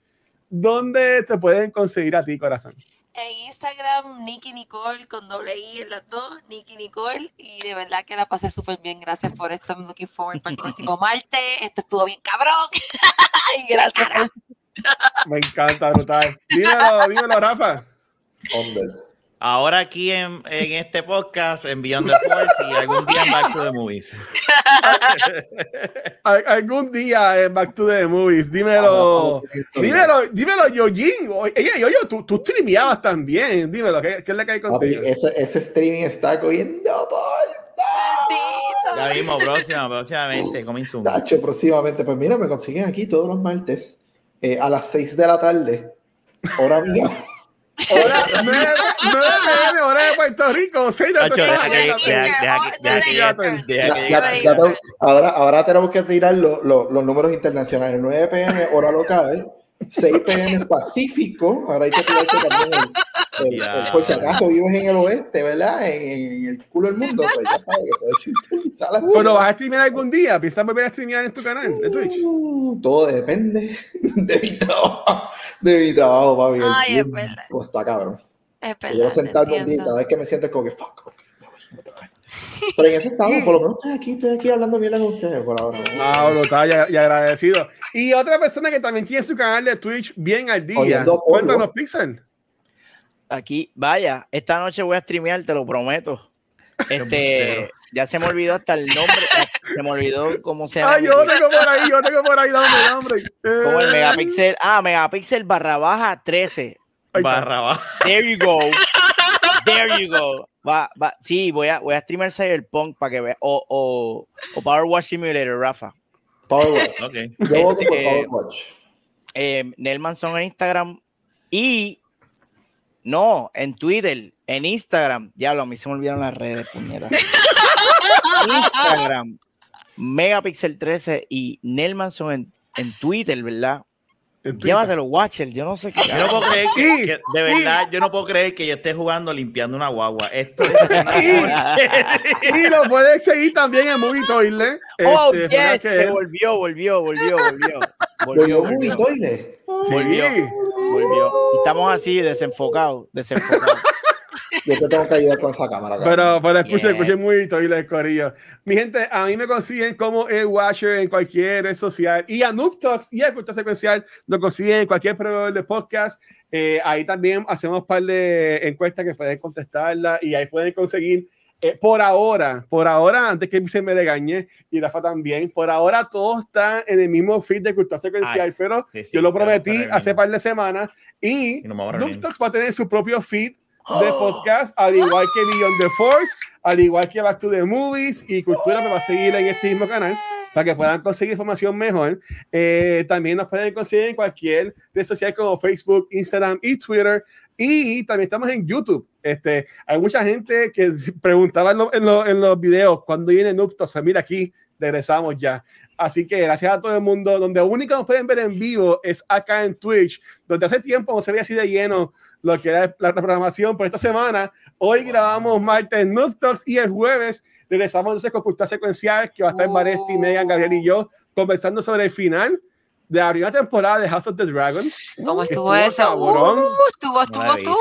¿dónde te pueden conseguir a ti, corazón? En Instagram, Nicky Nicole con doble I en las dos, Nicky Nicole. Y de verdad que la pasé súper bien. Gracias por esto. I'm looking forward para el próximo [LAUGHS] martes. Esto estuvo bien cabrón. [LAUGHS] y gracias por Me encanta, brutal. Dímelo, dímelo, Rafa. Under. Ahora aquí en, en este podcast, en Beyond the Force y algún día en Back to the Movies. [LAUGHS] Al- algún día en Back to the Movies, dímelo. Dímelo, dímelo, Yojin. Oye, yo, yo, tú, tú streameabas también. Dímelo, ¿qué, qué es la que hay Papi, contigo? ese, ese streaming está cogiendo por Ya mismo, próxima, próximamente, coming soon. Tacho, próximamente. Pues mira, me consiguen aquí todos los martes eh, a las 6 de la tarde. Hora mía. [LAUGHS] Hora 9 pm, hora de Puerto Rico. 6 de ahora, ahora tenemos que tirar lo- lo- los números internacionales. 9 pm, hora local. 6 pm Pacífico. Ahora hay que tirarte también el, el- por si acaso vives en el oeste, ¿verdad? En, en el culo del mundo, pues ya sabes que puedes [LAUGHS] sintonizar las Bueno, ¿vas a streamear algún día? ¿Piensas volver a streamear en tu canal de Twitch? Uh, Todo depende [LAUGHS] de mi trabajo. De mi trabajo, papi. Ay, es tiempo verdad. Está cabrón. Es verdad. te sentarme un día cada vez que me siento como que fuck me voy otra vez. Pero en eso estamos, por lo menos estoy aquí, estoy aquí hablando bien con ustedes por ahora. No, brutal y, y agradecido. Y otra persona que también tiene su canal de Twitch bien al día. Cuéntanos, Pixel. Aquí, vaya, esta noche voy a streamear, te lo prometo. [LAUGHS] Este, ya se me olvidó hasta el nombre, se me olvidó cómo se llama. Ay, yo tengo por ahí, yo tengo por ahí, dame nombre. Como el Eh, megapixel, ah, megapixel barra baja 13. ahí está. Barra baja. There you go. There you go. Va, va, sí, voy a, voy a streamer Cyberpunk para que vea. O, o, o Power Wash Simulator, Rafa. Powerwatch. Ok. Yo voto por Este, Powerwatch. Eh, Nelmanson en Instagram y no, en Twitter, en Instagram. Diablo, a mí se me olvidaron las redes, puñera. Instagram, Megapixel 13 y Nelmanson en, en Twitter, ¿verdad? Llévatelo, Watcher. Yo no sé qué. Yo no puedo creer que, de verdad, yo no puedo creer que yo esté jugando limpiando una guagua. Esto es. [LAUGHS] Y lo puedes seguir también en Movie Toilet. Oh, Este, yes, que volvió, volvió, volvió, volvió. Volvió Volvió, muy volvió, volvió, volvió. Y estamos así, desenfocados, desenfocados. Yo te tengo que ayudar con esa cámara. cabrón. Pero, pero escuchen, Yes. escuchen muy Toilet Corillo. Mi gente, a mí me consiguen como el Watcher en cualquier red social y a Noob Talks y a Cultura Secuencial lo consiguen en cualquier proveedor de podcast. Eh, ahí también hacemos un par de encuestas que pueden contestarla y ahí pueden conseguir. eh, por ahora, por ahora, antes que se me regañe y Rafa también, por ahora todo está en el mismo feed de Cultura Secuencial, Ay, pero sí, sí, yo lo prometí hace par de semanas y Y Noob. Talks va a tener su propio feed de podcast, al igual que Beyond the Force, al igual que Back to the Movies y Cultura, me va a seguir en este mismo canal para que puedan conseguir información mejor. Eh, también nos pueden conseguir en cualquier red social como Facebook, Instagram y Twitter. Y también estamos en YouTube. Este, hay mucha gente que [LAUGHS] preguntaba en, lo- en lo- en los videos cuando viene Noob Talks. Pues aquí regresamos ya. Así que gracias a todo el mundo. Donde único nos pueden ver en vivo es acá en Twitch, donde hace tiempo no se veía así de lleno lo que era la programación por esta semana. Hoy grabamos martes Noob Talks y el jueves regresamos entonces con Cultura Secuencial, que va a estar Oh. Vanesti, Megan, Gabriel y yo conversando sobre el final de la primera temporada de House of the Dragon. ¿Cómo estuvo, Estuvo eso? cabrón. Uh, estuvo, estuvo, estuvo,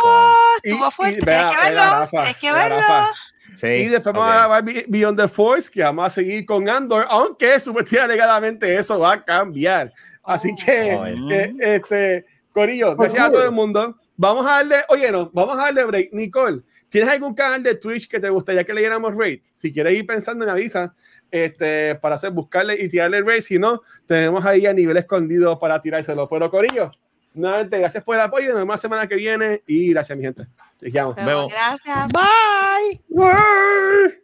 estuvo fuerte. Tienes que verlo, tienes que verlo. Sí, y después ok. vamos a ver Beyond the Force, que vamos a seguir con Andor, aunque supuestamente alegadamente eso va a cambiar. Así que, Oh, eh, este, Corillo, gracias a todo el mundo. Vamos a darle, oye, no, vamos a darle break. Nicole, ¿tienes algún canal de Twitch que te gustaría que le diéramos rate? Si quieres ir pensando en avisa, este, para hacer, buscarle y tirarle rate. Si no, tenemos ahí a nivel escondido para tirárselo. Pero, Corillo, nuevamente, gracias por el apoyo. Nos vemos la semana que viene y gracias, mi gente. Te. Gracias. Bye. Word.